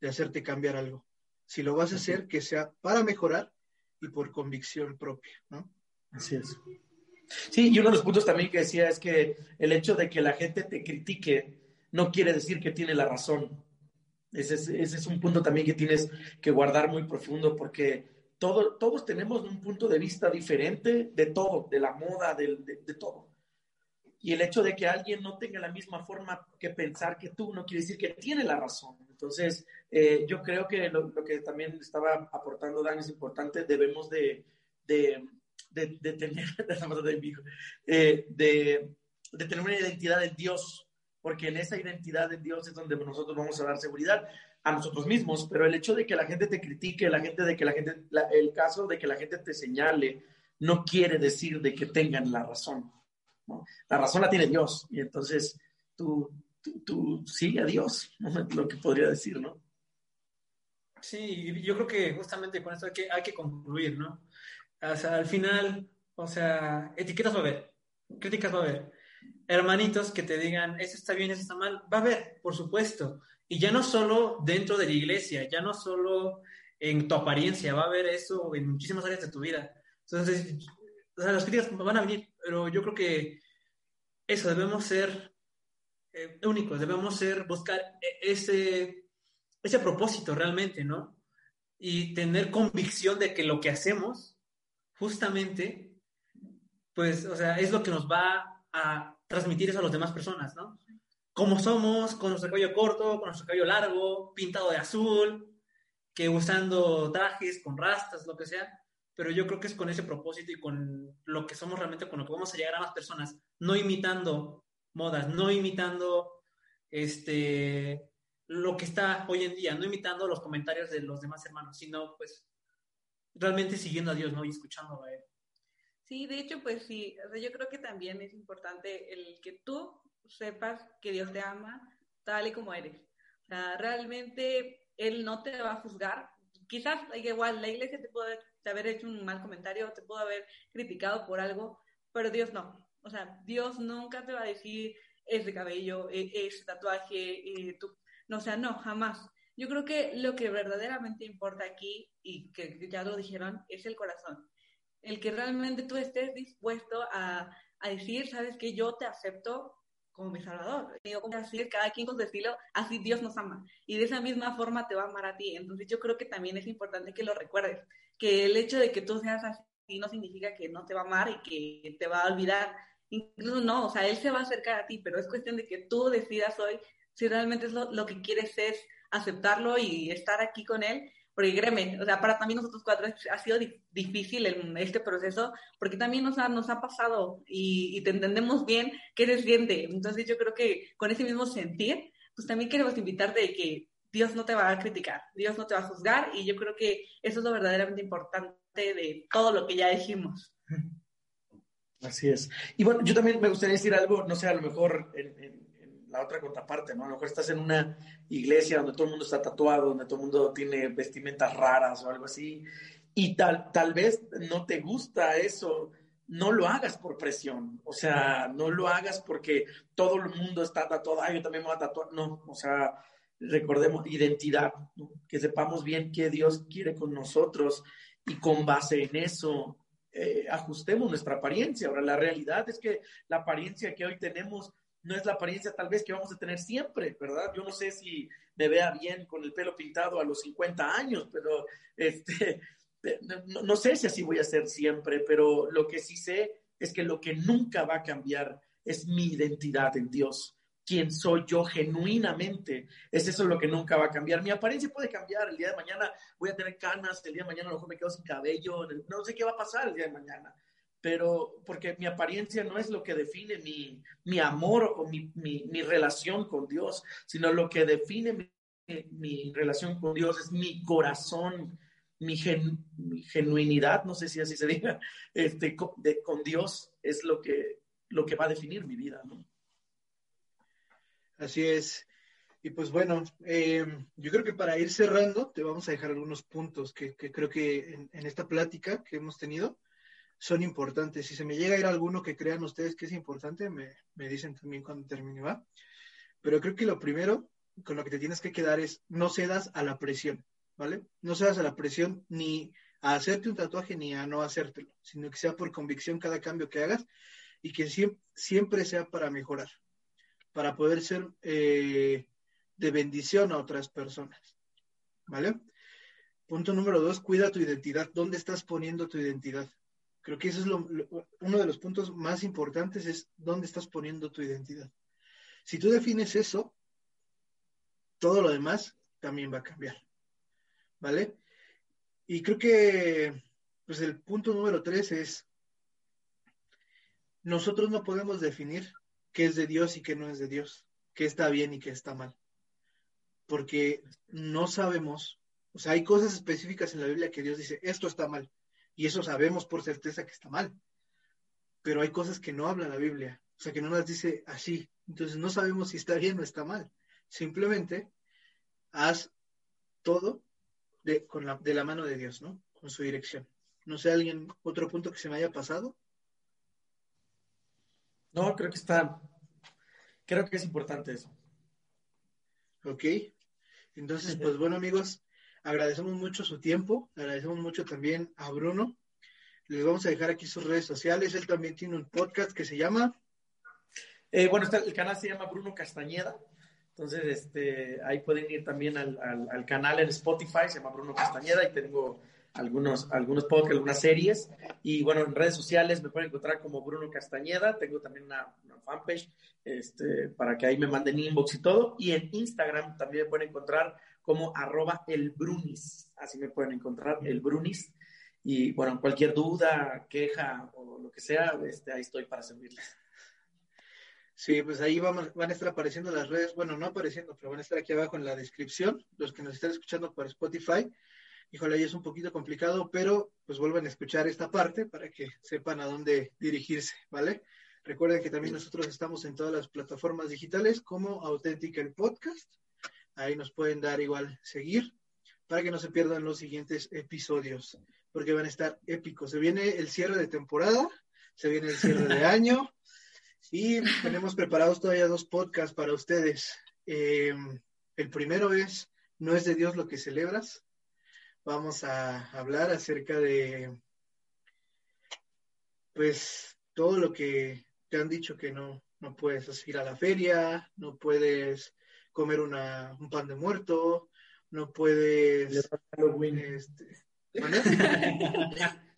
de hacerte cambiar algo. Si lo vas a hacer, que sea para mejorar y por convicción propia, ¿no? Así es. Sí, y uno de los puntos también que decía es que el hecho de que la gente te critique no quiere decir que tiene la razón. Ese es, un punto también que tienes que guardar muy profundo porque todo, todos tenemos un punto de vista diferente de todo, de la moda, de, todo. Y el hecho de que alguien no tenga la misma forma que pensar que tú no quiere decir que tiene la razón. Entonces, eh, yo creo que lo, que también estaba aportando Dan es importante, debemos de, de, de [laughs] tener una identidad de Dios porque en esa identidad de Dios es donde nosotros vamos a dar seguridad a nosotros mismos, pero el hecho de que la gente te critique, la gente de que la gente, el caso de que la gente te señale, no quiere decir de que tengan la razón. La razón la tiene Dios y entonces tú, tú, sigue a Dios, [laughs] lo que podría decir, ¿no? Sí, yo creo que justamente con esto hay que, hay concluir, ¿no? O sea, al final, o sea, etiquetas va a haber, críticas va a haber, hermanitos que te digan, eso está bien, eso está mal, va a haber, por supuesto. Y ya no solo dentro de la iglesia, ya no solo en tu apariencia, va a haber eso en muchísimas áreas de tu vida. Entonces, o sea, las críticas van a venir, pero yo creo que eso, debemos ser eh, únicos, debemos ser, buscar e-, ese, ese propósito realmente, ¿no? Y tener convicción de que lo que hacemos, justamente, pues, o sea, es lo que nos va a transmitir eso a las demás personas, ¿no? Como somos, con nuestro cabello corto, con nuestro cabello largo, pintado de azul, que usando trajes, con rastas, lo que sea, pero yo creo que es con ese propósito y con lo que somos realmente, con lo que vamos a llegar a más personas, no imitando modas, no imitando este lo que está hoy en día, no imitando los comentarios de los demás hermanos, sino pues realmente siguiendo a Dios, ¿no? Y escuchando a Él. Sí, de hecho, pues sí, o sea, yo creo que también es importante el que tú sepas que Dios te ama tal y como eres. O sea, realmente Él no te va a juzgar. Quizás igual la iglesia te puede haber hecho un mal comentario, te puede haber criticado por algo, pero Dios no. O sea, Dios nunca te va a decir ese cabello, e, ese tatuaje, tú, no, o sea, no, jamás. Yo creo que lo que verdaderamente importa aquí, y que ya lo dijeron, es el corazón. El que realmente tú estés dispuesto a, a decir, sabes que yo te acepto como mi salvador. Digo, como decir, cada quien con su estilo, así Dios nos ama. Y de esa misma forma te va a amar a ti. Entonces yo creo que también es importante que lo recuerdes, que el hecho de que tú seas así no significa que no te va a amar y que te va a olvidar. Incluso no, o sea, Él se va a acercar a ti, pero es cuestión de que tú decidas hoy si realmente es lo, que quieres es aceptarlo y estar aquí con él, porque créeme, o sea, para también nosotros cuatro ha sido difícil en este proceso, porque también nos ha, nos ha pasado y, te entendemos bien qué se siente. Entonces yo creo que con ese mismo sentir, pues también queremos invitarte de que Dios no te va a criticar, Dios no te va a juzgar y yo creo que eso es lo verdaderamente importante de todo lo que ya dijimos. Así es. Y bueno, yo también me gustaría decir algo, no sé, a lo mejor en la otra contraparte, ¿no? A lo mejor estás en una iglesia donde todo el mundo está tatuado, donde todo el mundo tiene vestimentas raras o algo así, y tal, tal vez no te gusta eso, no lo hagas por presión, o sea, no lo hagas porque todo el mundo está tatuado, yo también me voy a tatuar, no, o sea, recordemos identidad, que sepamos bien qué Dios quiere con nosotros y con base en eso eh, ajustemos nuestra apariencia. Ahora, la realidad es que la apariencia que hoy tenemos no es la apariencia tal vez que vamos a tener siempre, ¿verdad? Yo no sé si me vea bien con el pelo pintado a los 50 años, pero este, [laughs] no, sé si así voy a ser siempre, pero lo que sí sé es que lo que nunca va a cambiar es mi identidad en Dios. Quién soy yo genuinamente. Es eso lo que nunca va a cambiar. Mi apariencia puede cambiar. El día de mañana voy a tener canas, el día de mañana a lo mejor me quedo sin cabello. No sé qué va a pasar el día de mañana pero porque mi apariencia no es lo que define mi, mi amor o mi, mi, mi, relación con Dios, sino lo que define mi, relación con Dios es mi corazón, mi, genuinidad, no sé si así se diga, este, con, Dios es lo que, lo que va a definir mi vida. ¿no? Así es. Y pues bueno, eh, yo creo que para ir cerrando, te vamos a dejar algunos puntos que, que creo que en, esta plática que hemos tenido, son importantes. Si se me llega a ir alguno que crean ustedes que es importante, me, me dicen también cuando termine, ¿va? Pero creo que lo primero con lo que te tienes que quedar es no cedas a la presión, ¿vale? No cedas a la presión ni a hacerte un tatuaje ni a no hacértelo, sino que sea por convicción cada cambio que hagas y que siempre, sea para mejorar, para poder ser eh, de bendición a otras personas, ¿vale? Punto número dos, cuida tu identidad. ¿Dónde estás poniendo tu identidad? Creo que eso es uno de los puntos más importantes, es dónde estás poniendo tu identidad. Si tú defines eso, todo lo demás también va a cambiar. ¿Vale? Y creo que pues el punto número tres es, nosotros no podemos definir qué es de Dios y qué no es de Dios, qué está bien y qué está mal, porque no sabemos, o sea, hay cosas específicas en la Biblia que Dios dice, esto está mal, y eso sabemos por certeza que está mal. Pero hay cosas que no habla la Biblia, o sea, que no las dice así. Entonces no sabemos si está bien o está mal. Simplemente haz todo de, con la, de la mano de Dios, ¿no? Con su dirección. No sé, alguien, otro punto que se me haya pasado. No, creo que está, creo que es importante eso. Ok. Entonces, pues bueno, amigos, Agradecemos mucho su tiempo, agradecemos mucho también a Bruno. Les vamos a dejar aquí sus redes sociales. Él también tiene un podcast que se llama. Eh, bueno, el canal se llama Bruno Castañeda. Entonces, este, ahí pueden ir también al, al, canal en Spotify, se llama Bruno Castañeda, y tengo algunos, algunos podcasts, algunas series. Y bueno, en redes sociales me pueden encontrar como Bruno Castañeda. Tengo también una, una, fanpage este, para que ahí me manden inbox y todo. Y en Instagram también me pueden encontrar como arroba el Brunis. Así me pueden encontrar, el Brunis. Y bueno, cualquier duda, queja o lo que sea, este, ahí estoy para servirles. Sí, pues ahí van, van a estar apareciendo las redes, bueno, no apareciendo, pero van a estar aquí abajo en la descripción, los que nos están escuchando por Spotify. Híjole, ahí es un poquito complicado, pero pues vuelvan a escuchar esta parte para que sepan a dónde dirigirse, ¿vale? Recuerden que también nosotros estamos en todas las plataformas digitales como Auténtica el Podcast. Ahí nos pueden dar igual seguir para que no se pierdan los siguientes episodios, porque van a estar épicos. Se viene el cierre de temporada, se viene el cierre de [laughs] año y tenemos preparados todavía dos podcasts para ustedes. Eh, el primero es No es de Dios lo que celebras. Vamos a hablar acerca de, pues, todo lo que te han dicho que no, no puedes ir a la feria, no puedes comer una, un pan de muerto, no puedes... Este, [laughs]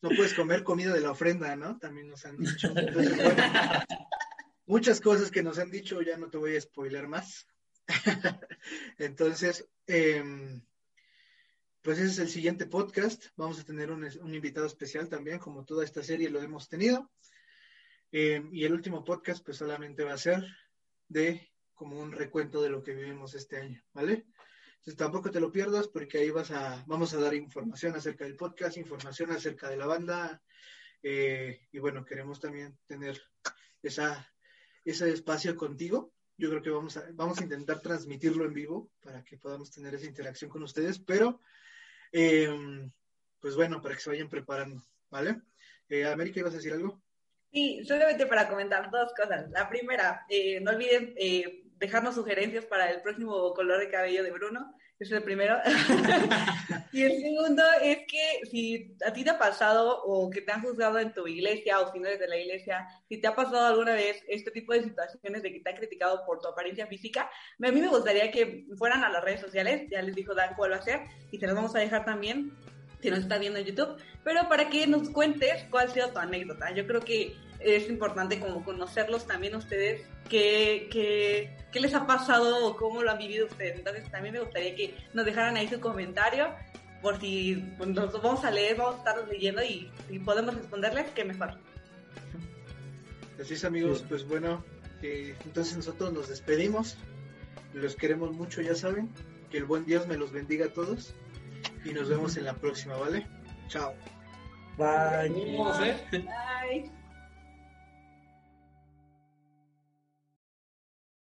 no puedes comer comida de la ofrenda, ¿no? También nos han dicho. muchas cosas que nos han dicho, ya no te voy a spoiler más. [laughs] Entonces, em, pues ese es el siguiente podcast. Vamos a tener un, invitado especial también, como toda esta serie lo hemos tenido. Em, y el último podcast, pues solamente va a ser de como un recuento de lo que vivimos este año, ¿vale? Entonces tampoco te lo pierdas porque ahí vas a, vamos a dar información acerca del podcast, información acerca de la banda eh, y bueno, queremos también tener esa, ese espacio contigo. Yo creo que vamos a, vamos a intentar transmitirlo en vivo para que podamos tener esa interacción con ustedes, pero em, pues bueno, para que se vayan preparando, ¿vale? Eh, América, ¿ibas a decir algo? Sí, solamente para comentar dos cosas. La primera, eh, no olviden eh, dejarnos sugerencias para el próximo color de cabello de Bruno. Es el primero. [laughs] y el segundo es que si a ti te ha pasado o que te han juzgado en tu iglesia o si no eres de la iglesia, si te ha pasado alguna vez este tipo de situaciones de que te han criticado por tu apariencia física, a mí me gustaría que fueran a las redes sociales, ya les dijo Dan cuál va a ser, y te las vamos a dejar también si nos está viendo en YouTube, pero para que nos cuentes cuál ha sido tu anécdota. Yo creo que es importante como conocerlos también ustedes, qué, qué, qué les ha pasado o cómo lo han vivido ustedes. Entonces también me gustaría que nos dejaran ahí su comentario por si pues, nos vamos a leer, vamos a estar leyendo y si podemos responderles, qué mejor. Así es amigos, pues bueno, eh, entonces nosotros nos despedimos, los queremos mucho, ya saben, que el buen Dios me los bendiga a todos y nos vemos en la próxima, ¿vale? Chao. Bye. Bye. Bye.